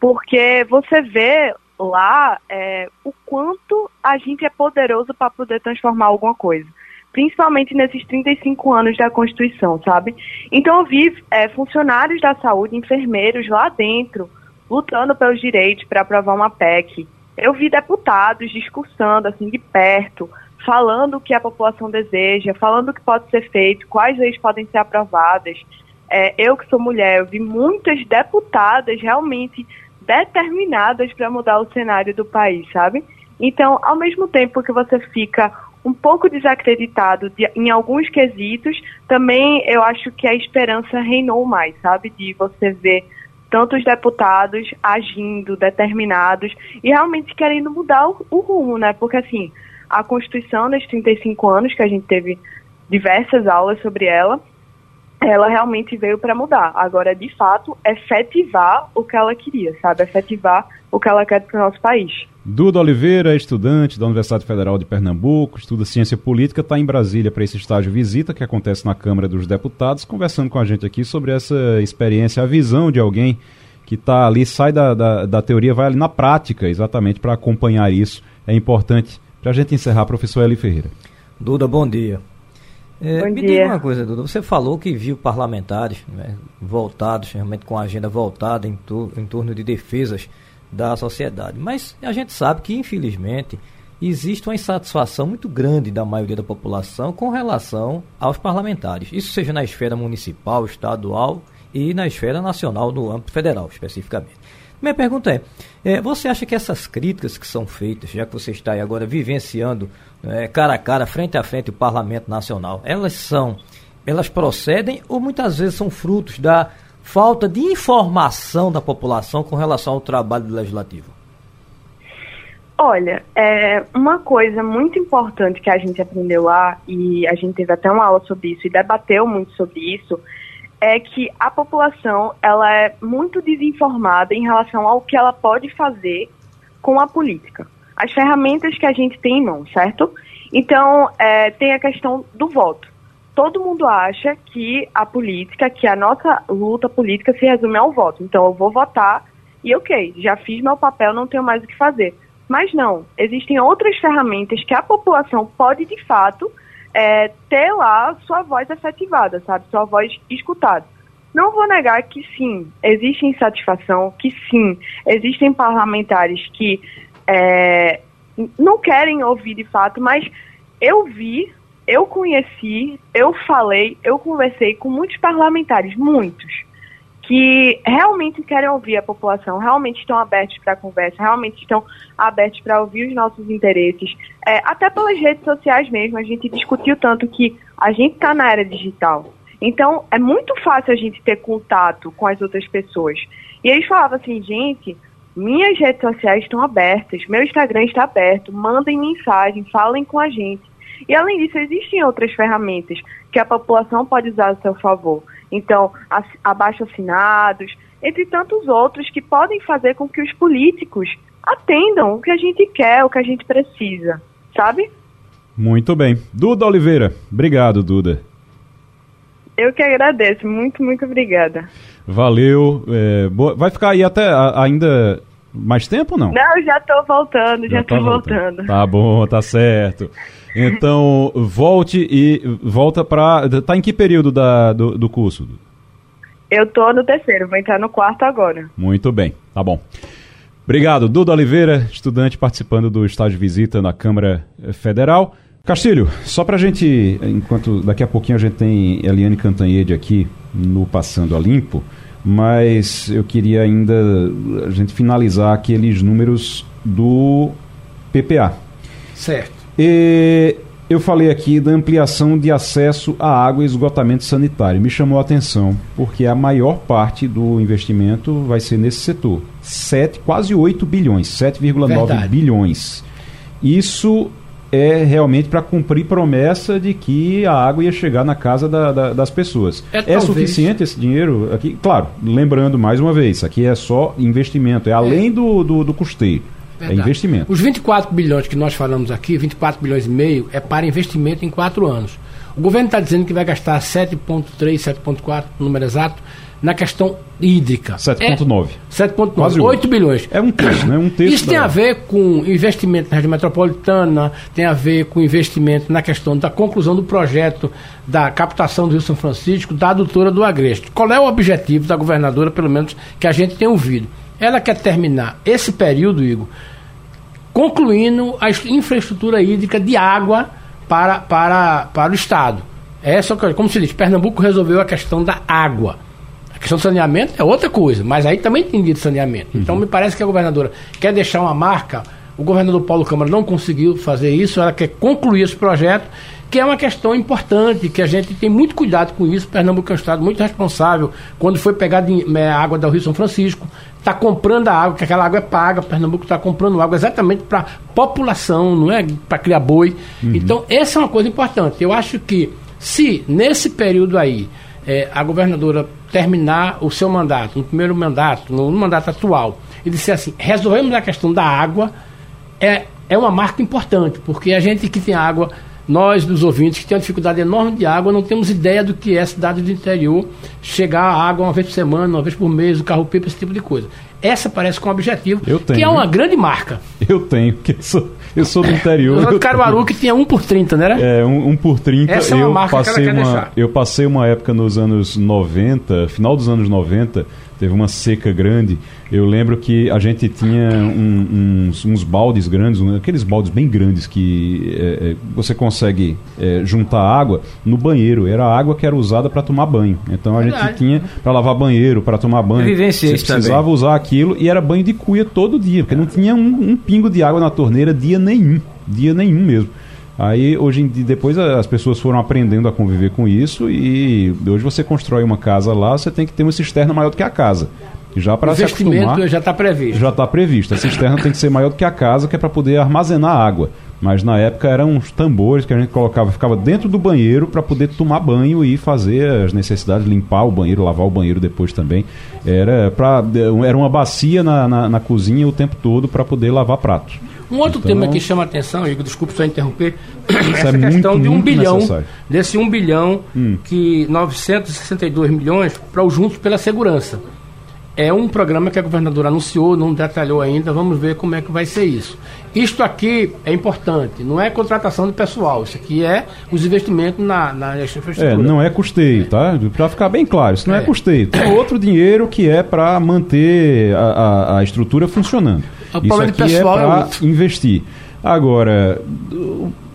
porque você vê lá é, o quanto a gente é poderoso para poder transformar alguma coisa. Principalmente nesses 35 anos da Constituição, sabe? Então eu vi é, funcionários da saúde, enfermeiros lá dentro, lutando pelos direitos para aprovar uma PEC, eu vi deputados discursando assim de perto, falando o que a população deseja, falando o que pode ser feito, quais leis podem ser aprovadas. É, eu que sou mulher, eu vi muitas deputadas realmente determinadas para mudar o cenário do país, sabe? Então, ao mesmo tempo que você fica um pouco desacreditado de, em alguns quesitos, também eu acho que a esperança reinou mais, sabe? De você ver tantos deputados agindo, determinados e realmente querendo mudar o, o rumo, né? Porque assim, a Constituição nesses 35 anos que a gente teve diversas aulas sobre ela, ela realmente veio para mudar. Agora, de fato, efetivar o que ela queria, sabe? Efetivar o que ela quer para o nosso país. Duda Oliveira, estudante da Universidade Federal de Pernambuco, estuda ciência política, está em Brasília para esse estágio visita que acontece na Câmara dos Deputados, conversando com a gente aqui sobre essa experiência, a visão de alguém que está ali, sai da, da, da teoria, vai ali na prática, exatamente para acompanhar isso. É importante. Para a gente encerrar, professor Eli Ferreira. Duda, bom dia. É, me diga uma coisa, Duda. Você falou que viu parlamentares né, voltados, realmente com a agenda voltada em, tu, em torno de defesas da sociedade. Mas a gente sabe que, infelizmente, existe uma insatisfação muito grande da maioria da população com relação aos parlamentares. Isso seja na esfera municipal, estadual e na esfera nacional, no âmbito federal, especificamente. Minha pergunta é, é, você acha que essas críticas que são feitas, já que você está aí agora vivenciando é, cara a cara, frente a frente o Parlamento Nacional, elas são, elas procedem ou muitas vezes são frutos da falta de informação da população com relação ao trabalho Legislativo? Olha, é uma coisa muito importante que a gente aprendeu lá, e a gente teve até uma aula sobre isso e debateu muito sobre isso, é que a população ela é muito desinformada em relação ao que ela pode fazer com a política. As ferramentas que a gente tem em mão, certo? Então, é, tem a questão do voto. Todo mundo acha que a política, que a nossa luta política se resume ao voto. Então, eu vou votar e, ok, já fiz meu papel, não tenho mais o que fazer. Mas não, existem outras ferramentas que a população pode, de fato, é, ter lá sua voz efetivada, sabe? Sua voz escutada. Não vou negar que sim, existe insatisfação, que sim, existem parlamentares que é, não querem ouvir de fato, mas eu vi, eu conheci, eu falei, eu conversei com muitos parlamentares, muitos, que realmente querem ouvir a população, realmente estão abertos para a conversa, realmente estão abertos para ouvir os nossos interesses, é, até pelas redes sociais mesmo. A gente discutiu tanto que a gente está na era digital. Então, é muito fácil a gente ter contato com as outras pessoas. E eles falavam assim, gente, minhas redes sociais estão abertas, meu Instagram está aberto, mandem mensagem, falem com a gente. E além disso, existem outras ferramentas que a população pode usar a seu favor. Então, abaixo assinados, entre tantos outros que podem fazer com que os políticos atendam o que a gente quer, o que a gente precisa, sabe? Muito bem. Duda Oliveira. Obrigado, Duda. Eu que agradeço. Muito, muito obrigada. Valeu. É, boa... Vai ficar aí até ainda mais tempo ou não? Não, já estou voltando, já estou tá voltando. voltando. Tá bom, tá certo. Então, volte e volta para. Tá em que período da, do, do curso? Eu tô no terceiro, vou entrar no quarto agora. Muito bem, tá bom. Obrigado, Duda Oliveira, estudante participando do estágio de visita na Câmara Federal. Castilho, só para a gente, enquanto daqui a pouquinho a gente tem Eliane Cantanhede aqui no Passando a Limpo, mas eu queria ainda a gente finalizar aqueles números do PPA. Certo. E eu falei aqui da ampliação de acesso à água e esgotamento sanitário. Me chamou a atenção, porque a maior parte do investimento vai ser nesse setor. 7, quase 8 bilhões, 7,9 bilhões. Isso é realmente para cumprir promessa de que a água ia chegar na casa da, da, das pessoas. É, é suficiente esse dinheiro aqui? Claro, lembrando mais uma vez, aqui é só investimento, é além é. Do, do, do custeio. É Verdade. É investimento. Os 24 bilhões que nós falamos aqui, 24 bilhões e meio, é para investimento em quatro anos. O governo está dizendo que vai gastar 7,3, 7,4, número exato, na questão hídrica. 7,9. É, 7,9. 8 bilhões. É um terço, né? Um terço Isso tem a ver com investimento na região metropolitana, tem a ver com investimento na questão da conclusão do projeto da captação do Rio São Francisco, da adutora do Agreste. Qual é o objetivo da governadora, pelo menos, que a gente tem ouvido? Ela quer terminar esse período, Igor, concluindo a infraestrutura hídrica de água para, para, para o Estado. Essa, como se diz, Pernambuco resolveu a questão da água. Questão do saneamento é outra coisa, mas aí também tem de saneamento. Uhum. Então me parece que a governadora quer deixar uma marca. O governador Paulo Câmara não conseguiu fazer isso, ela quer concluir esse projeto, que é uma questão importante, que a gente tem muito cuidado com isso. Pernambuco é um estado muito responsável. Quando foi pegar é, a água do Rio São Francisco, está comprando a água, que aquela água é paga. Pernambuco está comprando água exatamente para população, não é para criar boi. Uhum. Então, essa é uma coisa importante. Eu acho que se nesse período aí é, a governadora terminar o seu mandato, no primeiro mandato, no, mandato atual, e disser assim, resolvemos a questão da água, é, é uma marca importante, porque a gente que tem água, nós dos ouvintes que tem uma dificuldade enorme de água, não temos ideia do que é cidade do interior, chegar a água uma vez por semana, uma vez por mês, o carro-pipa, esse tipo de coisa. Essa parece com um objetivo, tenho, que é uma grande marca. Eu tenho, porque sou, eu sou do interior. Eu Caruaru que tinha 1 por 30, né? É, 1 um, por 30. Essa é uma eu marca passei que ela quer uma, deixar. Eu passei uma época nos anos 90, final dos anos 90, teve uma seca grande. Eu lembro que a gente tinha um, uns, uns, baldes grandes, aqueles baldes bem grandes que é, é, você consegue é, juntar água no banheiro. Era a água que era usada para tomar banho. Então a Verdade. gente tinha para lavar banheiro, para tomar banho. Você precisava também. usar aquilo e era banho de cuia todo dia, porque não tinha um, um pingo de água na torneira dia nenhum, dia nenhum mesmo. Aí hoje em dia, depois as pessoas foram aprendendo a conviver com isso e hoje você constrói uma casa lá, você tem que ter uma cisterna maior do que a casa. Já para se acostumar, já está previsto. Já está previsto. A cisterna tem que ser maior do que a casa, que é para poder armazenar água. Mas na época eram uns tambores que a gente colocava, ficava dentro do banheiro para poder tomar banho e fazer as necessidades, limpar o banheiro, lavar o banheiro depois também. Era, pra, era uma bacia na, na, na cozinha o tempo todo para poder lavar pratos. Um outro então, tema que chama a atenção, Igor, desculpe só interromper, essa é questão muito, de um bilhão, necessário. desse um bilhão, hum. que 962 milhões para o Juntos pela Segurança. É um programa que a governadora anunciou, não detalhou ainda, vamos ver como é que vai ser isso. Isto aqui é importante, não é contratação de pessoal, isso aqui é os investimentos na, na infraestrutura. É, não é custeio, tá? Para ficar bem claro, isso não é, é custeio. Tem outro dinheiro que é para manter a, a, a estrutura funcionando. O Isso aqui é para é investir. Agora,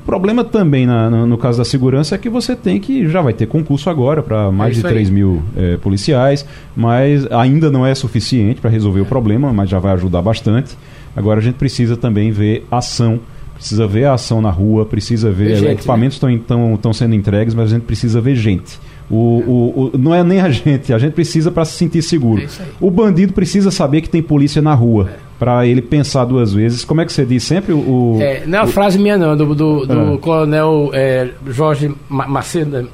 problema também na, no, no, caso da segurança é que você tem que já vai ter concurso agora para mais é de 3 mil é, policiais, mas ainda não é suficiente para resolver o problema, mas já vai ajudar bastante. Agora a gente precisa também ver ação precisa ver a ação na rua, precisa ver. Gente, equipamentos estão né? sendo entregues, mas a gente precisa ver gente. O, o, o, não é nem a gente, a gente precisa para se sentir seguro. É o bandido precisa saber que tem polícia na rua. É. Para ele pensar duas vezes. Como é que você diz sempre o. É, não é uma frase minha, não, do, do, do ah. coronel é, Jorge Macedo,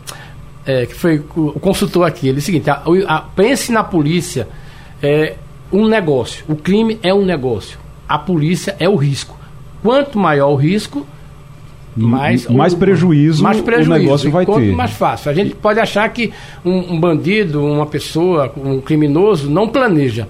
é, que foi o consultor aqui. Ele disse o seguinte: a, a, pense na polícia é um negócio. O crime é um negócio. A polícia é o risco. Quanto maior o risco, mais, mais, o, prejuízo, mais prejuízo o negócio vai ter. mais fácil. A gente pode achar que um, um, bandido, uma pessoa, um criminoso não planeja.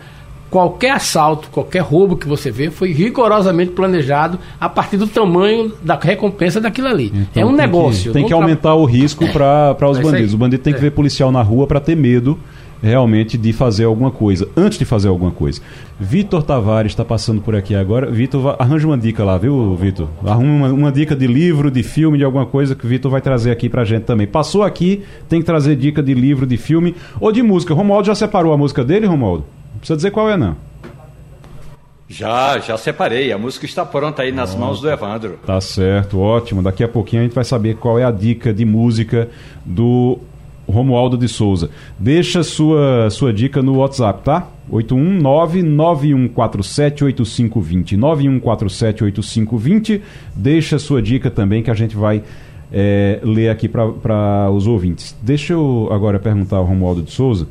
Qualquer assalto, qualquer roubo que você vê foi rigorosamente planejado a partir do tamanho da recompensa daquilo ali. Então, é um tem negócio. Que, tem que aumentar o risco para os é bandidos. O bandido tem que é. ver policial na rua para ter medo realmente de fazer alguma coisa, antes de fazer alguma coisa. Vitor Tavares está passando por aqui agora. Vitor, arranja uma dica lá, viu, Vitor? Arruma uma, uma, dica de livro, de filme, de alguma coisa que o Vitor vai trazer aqui pra gente também. Passou aqui, tem que trazer dica de livro, de filme ou de música. Romualdo já separou a música dele, Romualdo? Precisa dizer qual é, não. Já, já separei. A música está pronta aí nas mãos do Evandro. Tá certo, ótimo. Daqui a pouquinho a gente vai saber qual é a dica de música do Romualdo de Souza. Deixa sua, sua dica no WhatsApp, tá? 819-9147-8520. 9147-8520. Deixa sua dica também que a gente vai é, ler aqui para os ouvintes. Deixa eu agora perguntar ao Romualdo de Souza.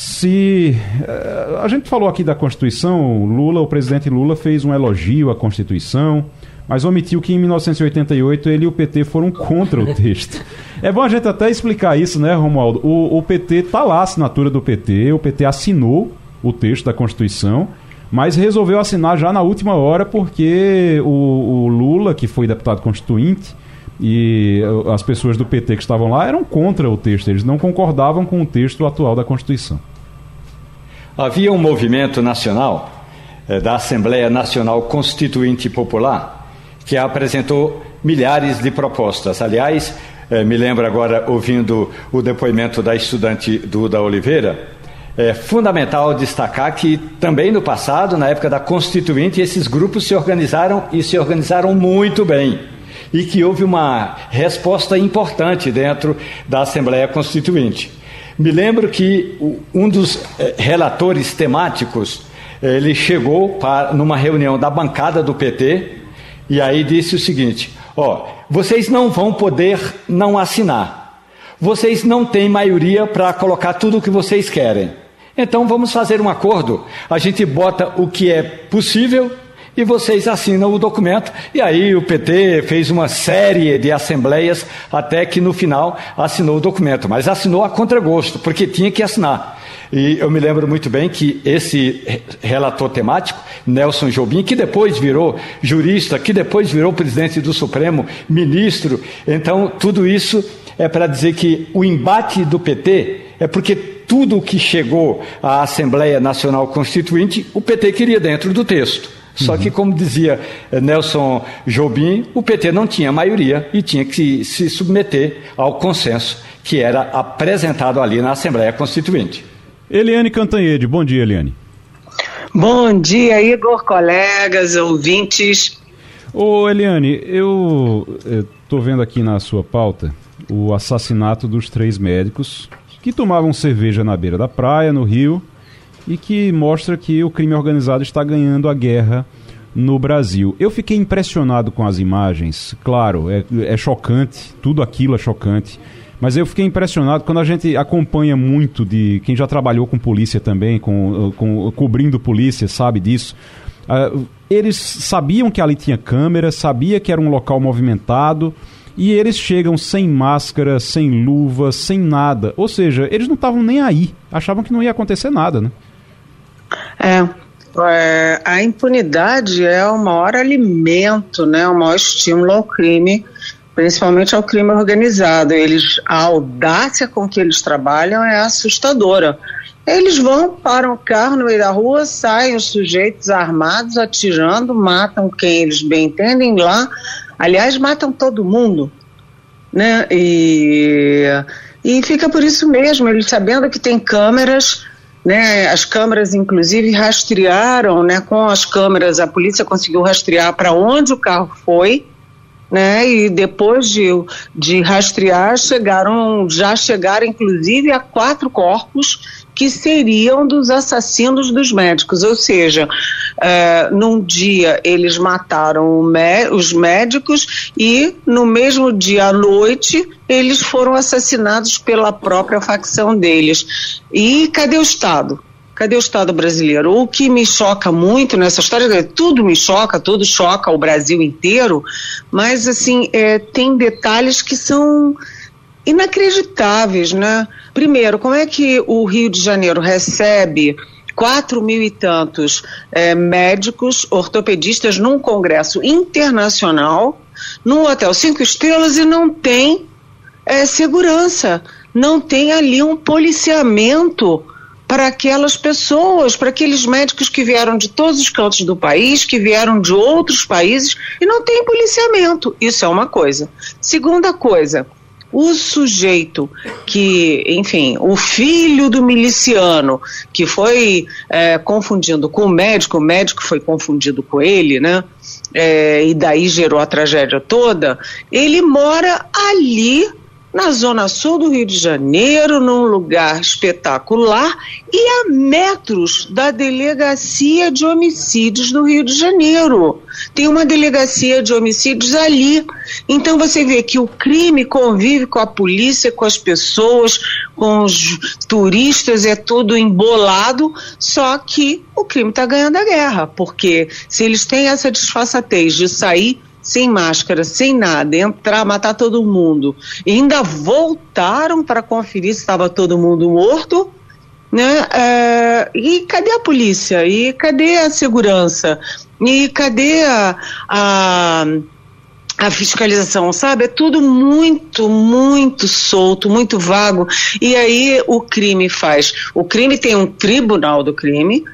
Se é, a gente falou aqui da Constituição, Lula, o presidente Lula fez um elogio à Constituição mas omitiu que em 1988 ele e o PT foram contra o texto. é bom a gente até explicar isso, né, Romualdo? O, o PT está lá, a assinatura do PT, o PT assinou o texto da Constituição, mas resolveu assinar já na última hora porque o, o Lula, que foi deputado constituinte, e as pessoas do PT que estavam lá eram contra o texto, eles não concordavam com o texto atual da Constituição. Havia um movimento nacional eh, da Assembleia Nacional Constituinte Popular, que apresentou milhares de propostas. Aliás, eh, me lembro agora, ouvindo o depoimento da estudante Duda Oliveira, é fundamental destacar que também no passado, na época da Constituinte, esses grupos se organizaram e se organizaram muito bem. E que houve uma resposta importante dentro da Assembleia Constituinte. Me lembro que um dos eh, relatores temáticos, ele chegou para, numa reunião da bancada do PT e aí disse o seguinte: ó, vocês não vão poder não assinar. Vocês não têm maioria para colocar tudo o que vocês querem. Então vamos fazer um acordo. A gente bota o que é possível e vocês assinam o documento. E aí o PT fez uma série de assembleias até que no final assinou o documento, mas assinou a contragosto, porque tinha que assinar. E eu me lembro muito bem que esse relator temático, Nelson Jobim, que depois virou jurista, que depois virou presidente do Supremo, ministro, então tudo isso é para dizer que o embate do PT é porque tudo o que chegou à Assembleia Nacional Constituinte, o PT queria dentro do texto. Só que, como dizia eh, Nelson Jobim, o PT não tinha maioria e tinha que se submeter ao consenso que era apresentado ali na Assembleia Constituinte. Eliane Cantanhede, bom dia, Eliane. Bom dia, Igor, colegas, ouvintes. Ô, Eliane, eu estou vendo aqui na sua pauta o assassinato dos três médicos que tomavam cerveja na beira da praia, no Rio, e que mostra que o crime organizado está ganhando a guerra no Brasil. Eu fiquei impressionado com as imagens, claro, é, é chocante, tudo aquilo é chocante. Mas eu fiquei impressionado quando a gente acompanha muito de quem já trabalhou com polícia também, com, com cobrindo polícia, sabe disso. Uh, eles sabiam que ali tinha câmera, sabia que era um local movimentado, e eles chegam sem máscara, sem luva, sem nada. Ou seja, eles não estavam nem aí. Achavam que não ia acontecer nada, né? É, é, a impunidade é o maior alimento, né, o maior estímulo ao crime, principalmente ao crime organizado. Eles, a audácia com que eles trabalham é assustadora. Eles vão, param o carro no meio da rua, saem os sujeitos armados, atirando, matam quem eles bem entendem lá. Aliás, matam todo mundo, né? E, e fica por isso mesmo, eles sabendo que tem câmeras, né, as câmeras, inclusive, rastrearam, né, com as câmeras, a polícia conseguiu rastrear para onde o carro foi, né, e depois de, de rastrear, chegaram, já chegaram, inclusive, a quatro corpos que seriam dos assassinos dos médicos, ou seja, é, num dia eles mataram os médicos e no mesmo dia à noite eles foram assassinados pela própria facção deles. E cadê o Estado? Cadê o Estado brasileiro? O que me choca muito nessa história, tudo me choca, tudo choca o Brasil inteiro, mas assim, é, tem detalhes que são inacreditáveis, né? Primeiro, como é que o Rio de Janeiro recebe quatro mil e tantos é, médicos ortopedistas num congresso internacional, num hotel cinco estrelas e não tem é, segurança, não tem ali um policiamento para aquelas pessoas, para aqueles médicos que vieram de todos os cantos do país, que vieram de outros países e não tem policiamento. Isso é uma coisa. Segunda coisa, o sujeito que, enfim, o filho do miliciano que foi é, confundindo com o médico, o médico foi confundido com ele, né? É, e daí gerou a tragédia toda. Ele mora ali na zona sul do Rio de Janeiro, num lugar espetacular e a metros da delegacia de homicídios do Rio de Janeiro. Tem uma delegacia de homicídios ali. Então você vê que o crime convive com a polícia, com as pessoas, com os turistas, é tudo embolado, só que o crime está ganhando a guerra, porque se eles têm essa disfarçatez de sair sem máscara, sem nada, entrar, matar todo mundo. E ainda voltaram para conferir se estava todo mundo morto. Né? É, e cadê a polícia? E cadê a segurança? E cadê a, a, a fiscalização? Sabe? É tudo muito, muito solto, muito vago. E aí o crime faz. O crime tem um tribunal do crime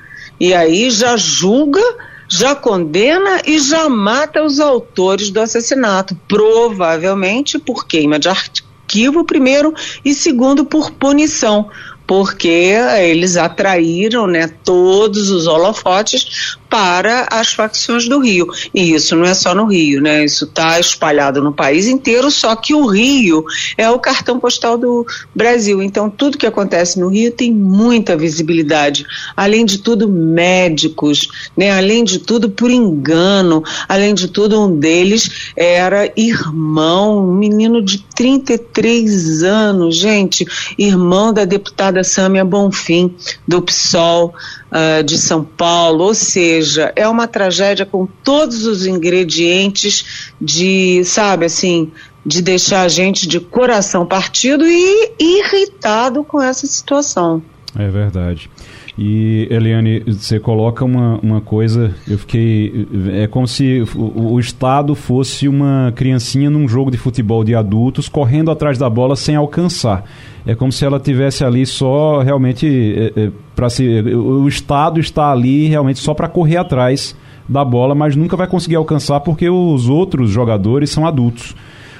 E aí já julga, já condena e já mata os autores do assassinato, provavelmente por queima de arquivo, primeiro, e segundo, por punição porque eles atraíram né, todos os holofotes para as facções do Rio. E isso não é só no Rio, né? Isso está espalhado no país inteiro, só que o Rio é o cartão postal do Brasil. Então, tudo que acontece no Rio tem muita visibilidade. Além de tudo, médicos, né? Além de tudo, por engano. Além de tudo, um deles era irmão, um menino de 33 anos, gente, irmão da deputada Sâmia Bonfim, do PSOL uh, de São Paulo, ou seja, é uma tragédia com todos os ingredientes de, sabe, assim, de deixar a gente de coração partido e irritado com essa situação. É verdade. E, Eliane, você coloca uma, uma coisa, eu fiquei. É como se o, o, Estado fosse uma criancinha num jogo de futebol de adultos correndo atrás da bola sem alcançar. É como se ela tivesse ali só realmente. É, é, para se, o Estado está ali realmente só para correr atrás da bola, mas nunca vai conseguir alcançar porque os outros jogadores são adultos.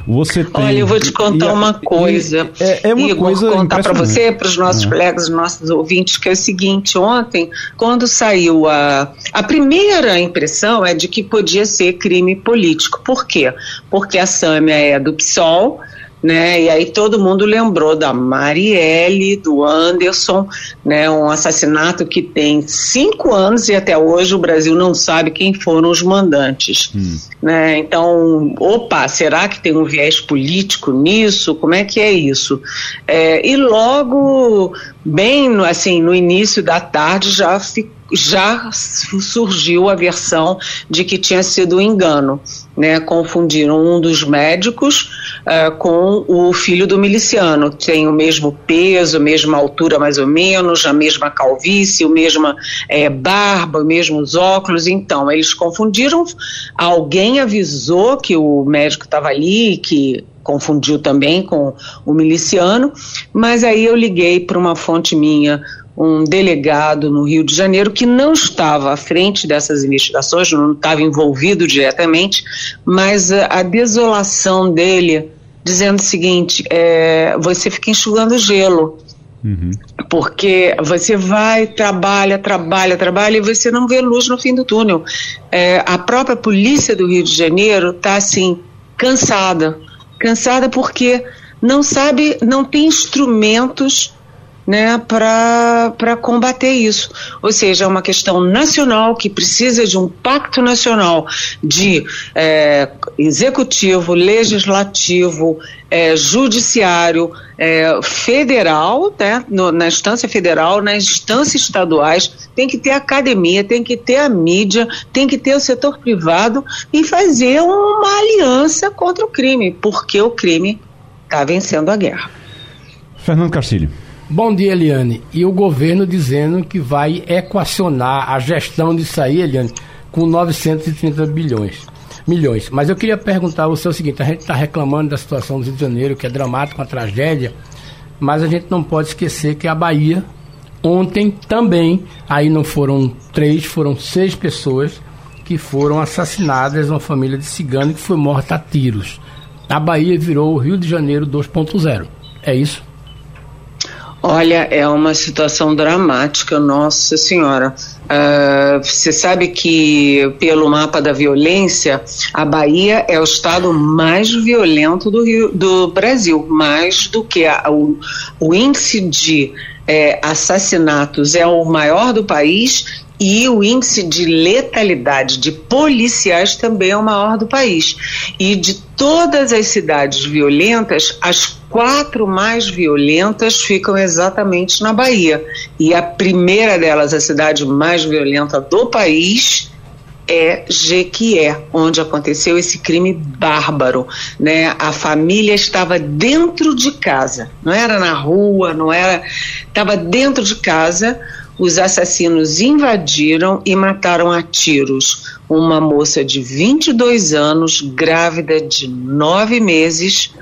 Você tem... Olha, eu vou te contar e, uma coisa. E, é, é, uma Igor, coisa contar para você, para os nossos é. colegas, nossos ouvintes, que é o seguinte: ontem, quando saiu a. A primeira impressão é de que podia ser crime político. Por quê? Porque a Sâmia é do PSOL né? E aí todo mundo lembrou da Marielle, do Anderson, né? Um assassinato que tem cinco anos e até hoje o Brasil não sabe quem foram os mandantes, hum. né? Então, opa, será que tem um viés político nisso? Como é que é isso? É, e logo, bem assim, no início da tarde já ficou já surgiu a versão de que tinha sido um engano. Né, confundiram um dos médicos uh, com o filho do miliciano. Tem o mesmo peso, mesma altura mais ou menos, a mesma calvície, a mesma é, barba, os mesmos óculos. Então, eles confundiram. Alguém avisou que o médico estava ali, que confundiu também com o miliciano, mas aí eu liguei para uma fonte minha um delegado no Rio de Janeiro que não estava à frente dessas investigações, não estava envolvido diretamente, mas a, a desolação dele, dizendo o seguinte: é, você fica enxugando gelo. Uhum. Porque você vai, trabalha, trabalha, trabalha e você não vê luz no fim do túnel. É, a própria polícia do Rio de Janeiro está assim, cansada. Cansada porque não sabe, não tem instrumentos né, para combater isso. Ou seja, é uma questão nacional que precisa de um pacto nacional de é, executivo, legislativo, é, judiciário, é, federal, né, no, na instância federal, nas instâncias estaduais, tem que ter academia, tem que ter a mídia, tem que ter o setor privado e fazer uma aliança contra o crime, porque o crime está vencendo a guerra. Fernando Castilho. Bom dia, Eliane. E o governo dizendo que vai equacionar a gestão disso aí, Eliane, com 930 bilhões. Milhões. Mas eu queria perguntar você o seguinte: a gente está reclamando da situação do Rio de Janeiro, que é dramática, uma tragédia, mas a gente não pode esquecer que a Bahia, ontem também, aí não foram três, foram seis pessoas que foram assassinadas, uma família de cigano que foi morta a tiros. A Bahia virou o Rio de Janeiro 2.0. É isso? Olha, é uma situação dramática, nossa senhora. Uh, você sabe que, pelo mapa da violência, a Bahia é o estado mais violento do, Rio, do Brasil, mais do que a, o, o índice de é, assassinatos é o maior do país e o índice de letalidade de policiais também é o maior do país. E de todas as cidades violentas, as quatro mais violentas ficam exatamente na Bahia. E a primeira delas, a cidade mais violenta do país, é Jequié, onde aconteceu esse crime bárbaro, né? A família estava dentro de casa, não era na rua, não era, estava dentro de casa os assassinos invadiram e mataram a tiros uma moça de 22 anos, grávida de nove meses,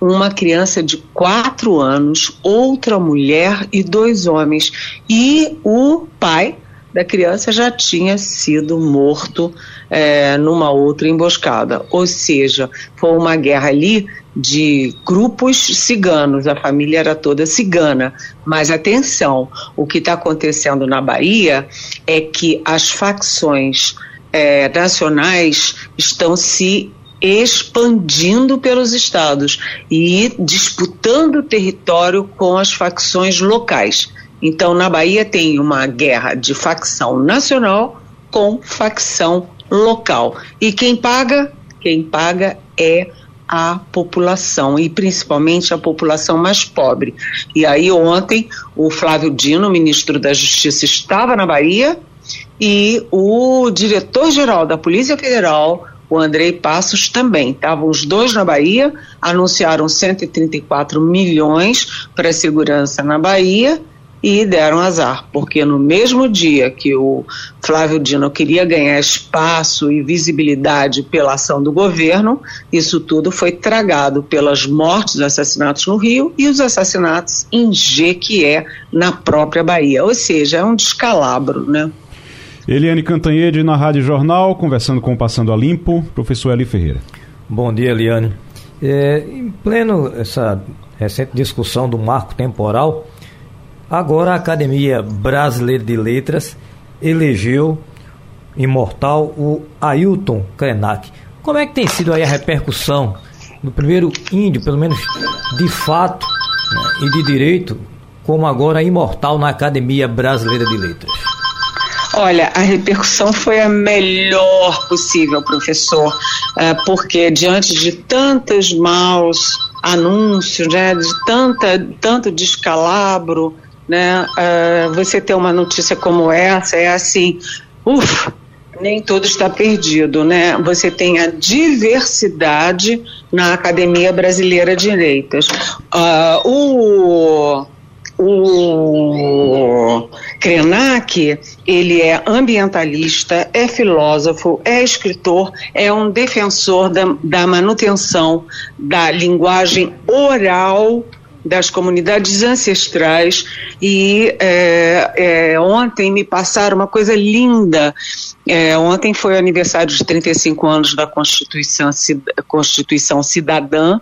uma criança de quatro anos, outra mulher e dois homens. E o pai da criança já tinha sido morto é, numa outra emboscada. Ou seja, foi uma guerra ali de grupos ciganos, a família era toda cigana. Mas atenção, o que está acontecendo na Bahia é que as facções é, nacionais estão se expandindo pelos estados e disputando território com as facções locais. Então, na Bahia tem uma guerra de facção nacional com facção local. E quem paga? Quem paga é a população e principalmente a população mais pobre. E aí ontem o Flávio Dino, ministro da Justiça, estava na Bahia e o diretor-geral da Polícia Federal, o Andrei Passos, também. Estavam os dois na Bahia, anunciaram 134 milhões para a segurança na Bahia e deram azar, porque no mesmo dia que o Flávio Dino queria ganhar espaço e visibilidade pela ação do governo, isso tudo foi tragado pelas mortes e assassinatos no Rio e os assassinatos em Jequié, na própria Bahia. Ou seja, é um descalabro, né? Eliane Cantanhede na Rádio Jornal, conversando com o Passando a Limpo, professor Eli Ferreira. Bom dia, Eliane. É, em pleno essa recente discussão do marco temporal, Agora a Academia Brasileira de Letras elegeu imortal o Ailton Krenak. Como é que tem sido aí a repercussão do primeiro índio, pelo menos de fato né, e de direito, como agora imortal na Academia Brasileira de Letras? Olha, a repercussão foi a melhor possível, professor, é, porque diante de tantos maus anúncios, né, de tanta, tanto descalabro, né? Uh, você ter uma notícia como essa é assim, ufa, nem tudo está perdido, né? Você tem a diversidade na Academia Brasileira de Letras. Uh, o o Krenak, ele é ambientalista, é filósofo, é escritor, é um defensor da, da manutenção da linguagem oral das comunidades ancestrais e é, é, ontem me passaram uma coisa linda. É, ontem foi o aniversário de 35 anos da Constituição, Constituição Cidadã,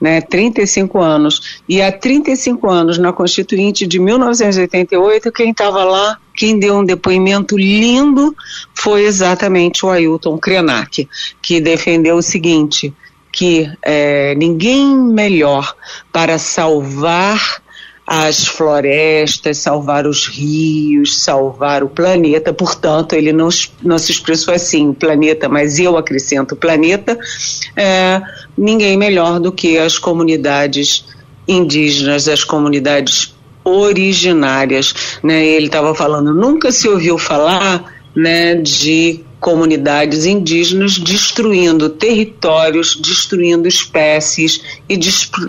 né, 35 anos. E há 35 anos, na Constituinte de 1988, quem estava lá, quem deu um depoimento lindo, foi exatamente o Ailton Krenak, que defendeu o seguinte: que é, ninguém melhor para salvar as florestas, salvar os rios, salvar o planeta. Portanto, ele não, não se expressou assim, planeta, mas eu acrescento planeta. É, ninguém melhor do que as comunidades indígenas, as comunidades originárias. Né? Ele estava falando, nunca se ouviu falar né, de comunidades indígenas destruindo territórios, destruindo espécies e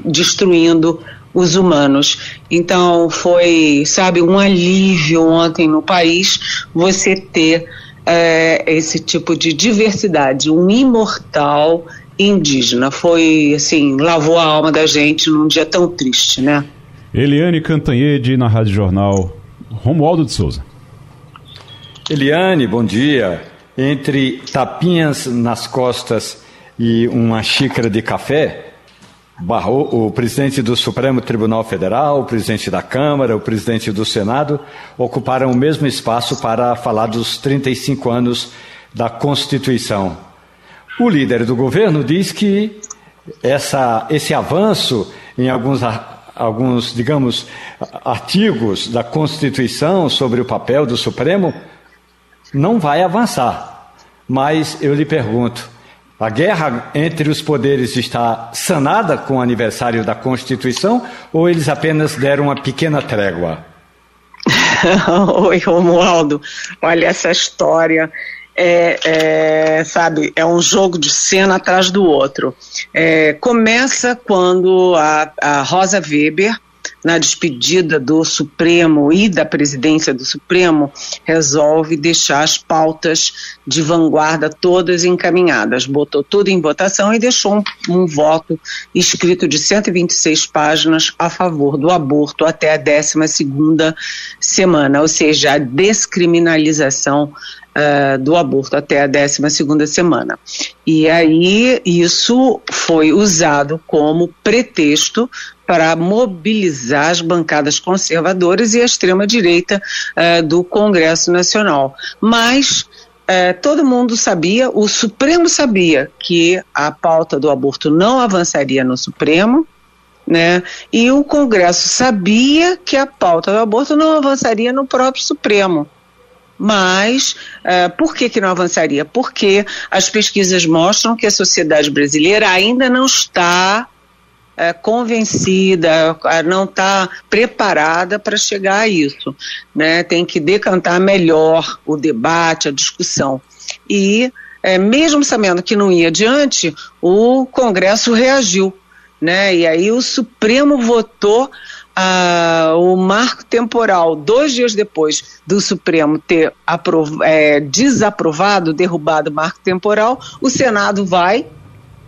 destruindo os humanos. Então foi, sabe, um alívio ontem no país você ter é, esse tipo de diversidade, um imortal indígena. Foi assim, lavou a alma da gente num dia tão triste, né? Eliane Cantanhede na Rádio Jornal. Romualdo de Souza. Eliane, bom dia entre tapinhas nas costas e uma xícara de café, o presidente do Supremo Tribunal Federal, o presidente da Câmara, o presidente do Senado ocuparam o mesmo espaço para falar dos 35 anos da Constituição. O líder do governo diz que essa, esse avanço em alguns, alguns, digamos, artigos da Constituição sobre o papel do Supremo não vai avançar. Mas eu lhe pergunto: a guerra entre os poderes está sanada com o aniversário da Constituição ou eles apenas deram uma pequena trégua? Oi, Romualdo. Olha essa história. É, é, sabe, é um jogo de cena atrás do outro. É, começa quando a, a Rosa Weber na despedida do Supremo e da presidência do Supremo, resolve deixar as pautas de vanguarda todas encaminhadas. Botou tudo em votação e deixou um, um voto escrito de 126 páginas a favor do aborto até a 12 segunda semana, ou seja, a descriminalização uh, do aborto até a 12 segunda semana. E aí isso foi usado como pretexto para mobilizar as bancadas conservadoras e a extrema-direita uh, do Congresso Nacional. Mas é, todo mundo sabia, o Supremo sabia que a pauta do aborto não avançaria no Supremo, né? E o Congresso sabia que a pauta do aborto não avançaria no próprio Supremo. Mas uh, por que, que não avançaria? Porque as pesquisas mostram que a sociedade brasileira ainda não está uh, convencida, uh, não está preparada para chegar a isso. Né? Tem que decantar melhor o debate, a discussão. E, mesmo sabendo que não ia adiante, o Congresso reagiu. Né? E aí o Supremo votou ah, o marco temporal, dois dias depois do Supremo ter é, desaprovado, derrubado o marco temporal, o Senado vai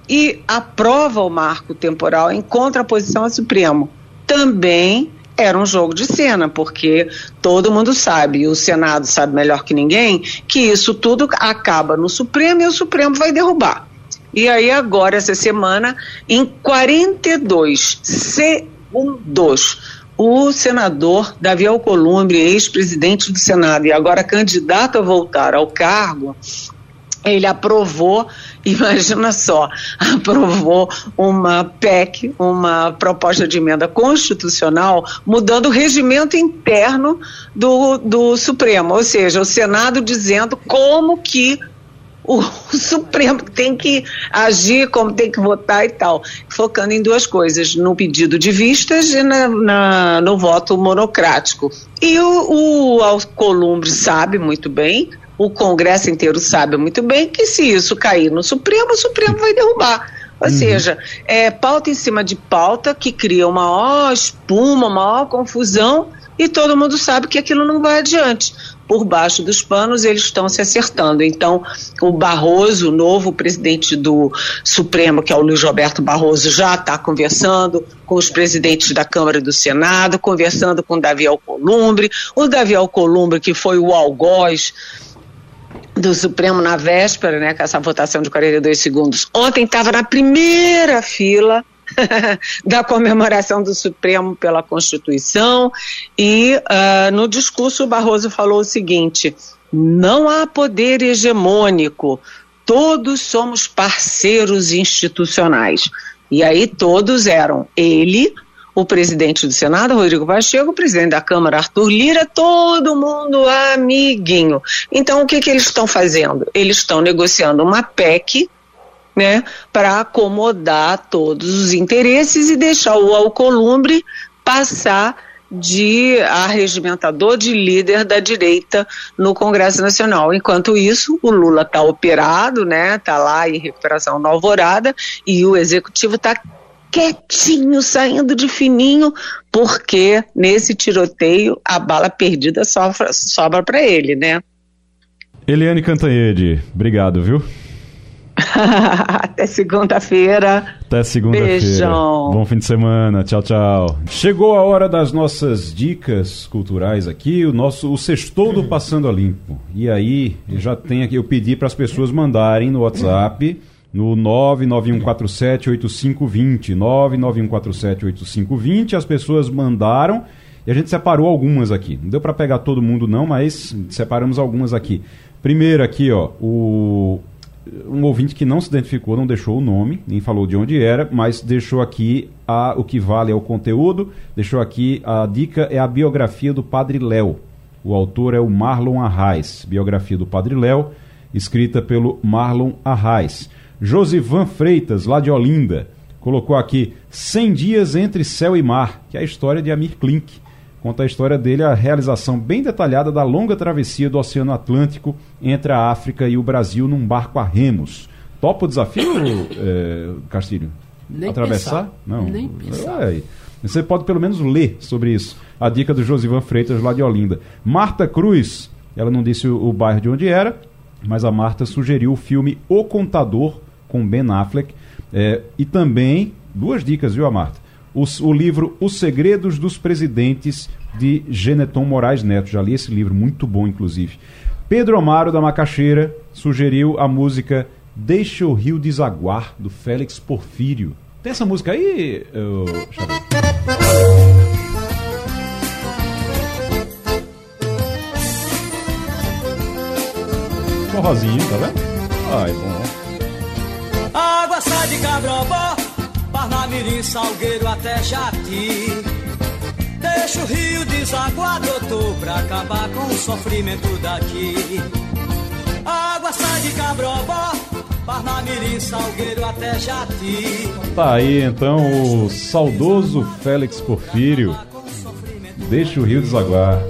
e aprova o marco temporal em contraposição ao Supremo. Também era um jogo de cena, porque todo mundo sabe, e o Senado sabe melhor que ninguém, que isso tudo acaba no Supremo e o Supremo vai derrubar. E aí, agora, essa semana, em 42 segundos, o senador Davi Alcolumbre, ex-presidente do Senado e agora candidato a voltar ao cargo, ele aprovou, imagina só, aprovou uma PEC, uma proposta de emenda constitucional, mudando o regimento interno do, do Supremo, ou seja, o Senado dizendo como que o, Supremo tem que agir, como tem que votar e tal, focando em duas coisas, no pedido de vistas e na, na no voto monocrático. E o, o Alcolumbre sabe muito bem, o Congresso inteiro sabe muito bem que se isso cair no Supremo, o Supremo vai derrubar. Ou uhum. seja, é pauta em cima de pauta que cria uma maior espuma, uma maior confusão e todo mundo sabe que aquilo não vai adiante por baixo dos panos eles estão se acertando. Então, o Barroso, o novo presidente do Supremo, que é o Luiz Roberto Barroso, já está conversando com os presidentes da Câmara e do Senado, conversando com Davi Alcolumbre. O Davi Alcolumbre, que foi o algoz do Supremo na véspera, né, com essa votação de 42 segundos, ontem estava na primeira fila da comemoração do Supremo pela Constituição e uh, no discurso o Barroso falou o seguinte: não há poder hegemônico, todos somos parceiros institucionais. E aí todos eram ele, o presidente do Senado, Rodrigo Pacheco, o presidente da Câmara, Arthur Lira, todo mundo amiguinho. Então, o que, que eles estão fazendo? Eles estão negociando uma PEC né, para acomodar todos os interesses e deixar o Alcolumbre passar de arregimentador, de líder da direita no Congresso Nacional. Enquanto isso, o Lula está operado, né, está lá em recuperação na alvorada e o executivo está quietinho, saindo de fininho, porque nesse tiroteio a bala perdida sobra para ele, né? Eliane Cantanhede, obrigado, viu? Até segunda-feira. Até segunda-feira. Beijão. Bom fim de semana. Tchau, tchau. Chegou a hora das nossas dicas culturais aqui, o nosso o sextou do Passando a Limpo. E aí, já tem aqui, eu pedi para as pessoas mandarem no WhatsApp no 991478520, 991478520, as pessoas mandaram e a gente separou algumas aqui. Não deu para pegar todo mundo não, mas separamos algumas aqui. Primeiro aqui, ó, o um ouvinte que não se identificou, não deixou o nome, nem falou de onde era, mas deixou aqui a, o que vale é o conteúdo, deixou aqui a dica é a biografia do Padre Léo. O autor é o Marlon Arraes, biografia do Padre Léo, escrita pelo Marlon Arraes. Josivan Freitas, lá de Olinda, colocou aqui 100 dias entre céu e mar, que é a história de Amir Klink conta a história dele, a realização bem detalhada da longa travessia do Oceano Atlântico entre a África e o Brasil num barco a remos. Topa o desafio, é, Castilho? Nem Atravessar? Pensar. Não. Nem pensar. É, Você pode pelo menos ler sobre isso. A dica do Josivan Freitas lá de Olinda. Marta Cruz, ela não disse o, o bairro de onde era, mas a Marta sugeriu o filme O Contador com Ben Affleck. É, e também, duas dicas, viu, a Marta? O, o, livro Os Segredos dos Presidentes, de Geneton Moraes Neto. Já li esse livro, muito bom, inclusive. Pedro Amaro, da Macaxeira, sugeriu a música Deixa o Rio Desaguar, do Félix Porfírio. Tem essa música aí, eu... Forrozinho, tá vendo? Ai, bom. Água sai de Cabrobó, Parnamirim, Salgueiro até Jati. Deixa o rio desaguar, doutor, pra acabar com o sofrimento daqui. Água sai de Cabrobó, Parnamirim, Salgueiro até Jati. Tá aí então o saudoso Félix Porfírio. Deixa o rio desaguar.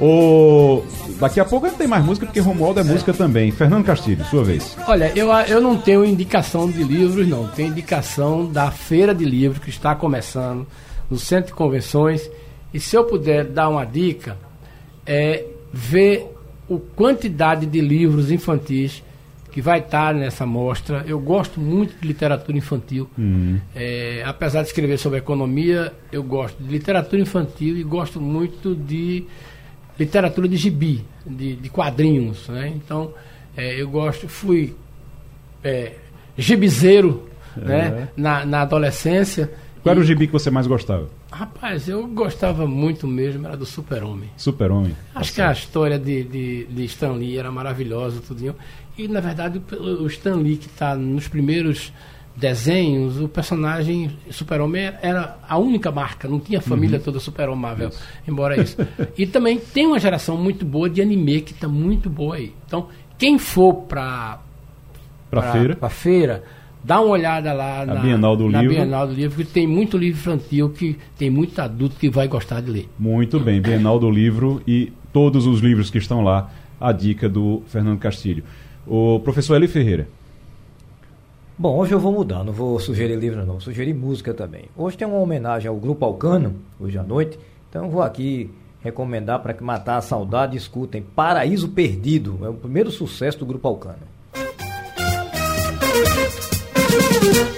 O... Daqui a pouco tem mais música, porque Romualdo é música também. Fernando Castilho, sua vez. Olha, eu, eu não tenho indicação de livros, não. Tenho indicação da Feira de Livros, que está começando no Centro de Convenções. E se eu puder dar uma dica, é ver a quantidade de livros infantis que vai estar nessa mostra. Eu gosto muito de literatura infantil. Uhum. É, apesar de escrever sobre economia, eu gosto de literatura infantil e gosto muito de literatura de gibi, de, de quadrinhos. Né? Então, é, eu gosto, fui é, gibizeiro né? na, na adolescência. Qual era o gibi que você mais gostava? Rapaz, eu gostava muito mesmo, era do Super-Homem. Super-Homem. Acho que a história de, de, de Stan Lee era maravilhosa, tudinho. E, na verdade, o Stan Lee, que está nos primeiros desenhos, o personagem Super-Homem era a única marca, não tinha família uhum. toda super-homável, embora isso. e também tem uma geração muito boa de anime que está muito boa aí. Então, quem for para para feira, pra feira dá uma olhada lá na, na, Bienal do na Livro. Bienal do Livro, porque tem muito livro infantil que tem muito adulto que vai gostar de ler. Muito bem, Bienal do Livro e todos os livros que estão lá, a dica do Fernando Castilho. O professor Eli Ferreira. Bom, hoje eu vou mudar, não vou sugerir livro não, vou sugerir música também. Hoje tem uma homenagem ao Grupo Alcano, hoje à noite, então eu vou aqui recomendar para que matar a saudade, escutem Paraíso Perdido, é o primeiro sucesso do Grupo Alcano. thank you.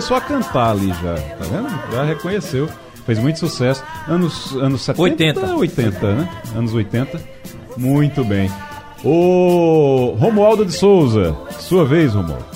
Começou a cantar ali já, tá vendo? Já reconheceu. Fez muito sucesso. Anos, anos 70, 80. 80, né? Anos 80. Muito bem. O Romualdo de Souza, sua vez, Romualdo.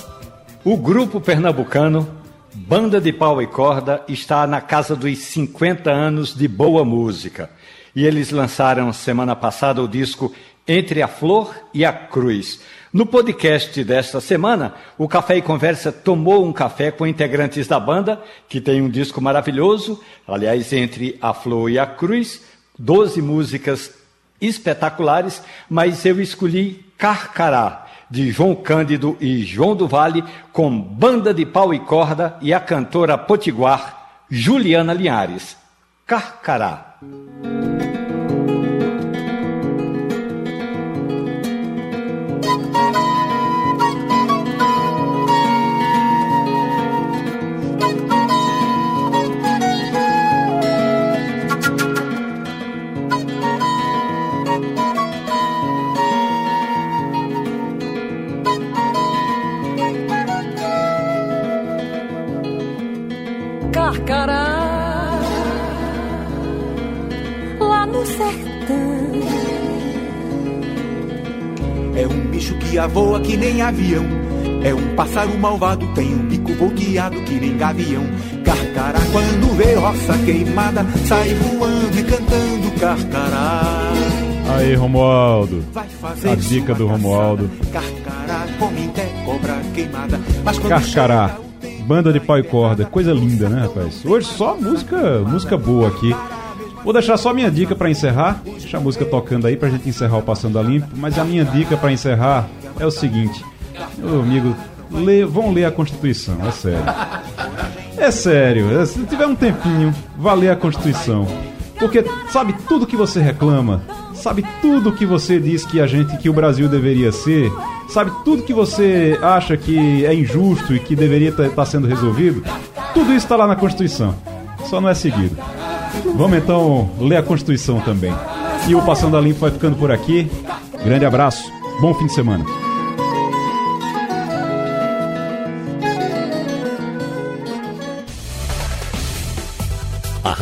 O grupo pernambucano Banda de Pau e Corda está na casa dos 50 anos de boa música. E eles lançaram semana passada o disco Entre a Flor e a Cruz no podcast desta semana, o Café e Conversa tomou um café com integrantes da banda, que tem um disco maravilhoso, aliás, entre a Flor e a Cruz, 12 músicas espetaculares, mas eu escolhi Carcará, de João Cândido e João do Vale, com banda de pau e corda e a cantora potiguar Juliana Linhares. Carcará. Voa que nem avião. É um pássaro malvado, tem um bico volteado que nem gavião. Carcará, quando vê roça queimada, sai voando e cantando carcará. Aí, Romualdo. A dica do Romualdo. Carcará, come cobra queimada. Carcará, banda de pau e corda, coisa linda, né, rapaz? Hoje só música, música boa aqui. Vou deixar só minha dica para encerrar. Deixa a música tocando aí pra gente encerrar o Passando a Limpo. Mas a minha dica para encerrar é o seguinte: meu amigo, lê, vão ler a Constituição, é sério. É sério, se tiver um tempinho, vá ler a Constituição. Porque sabe tudo que você reclama, sabe tudo que você diz que a gente, que o Brasil deveria ser, sabe tudo que você acha que é injusto e que deveria estar tá sendo resolvido, tudo isso está lá na Constituição. Só não é seguido. Vamos então ler a Constituição também. E o Passando a Limpo vai ficando por aqui. Grande abraço, bom fim de semana.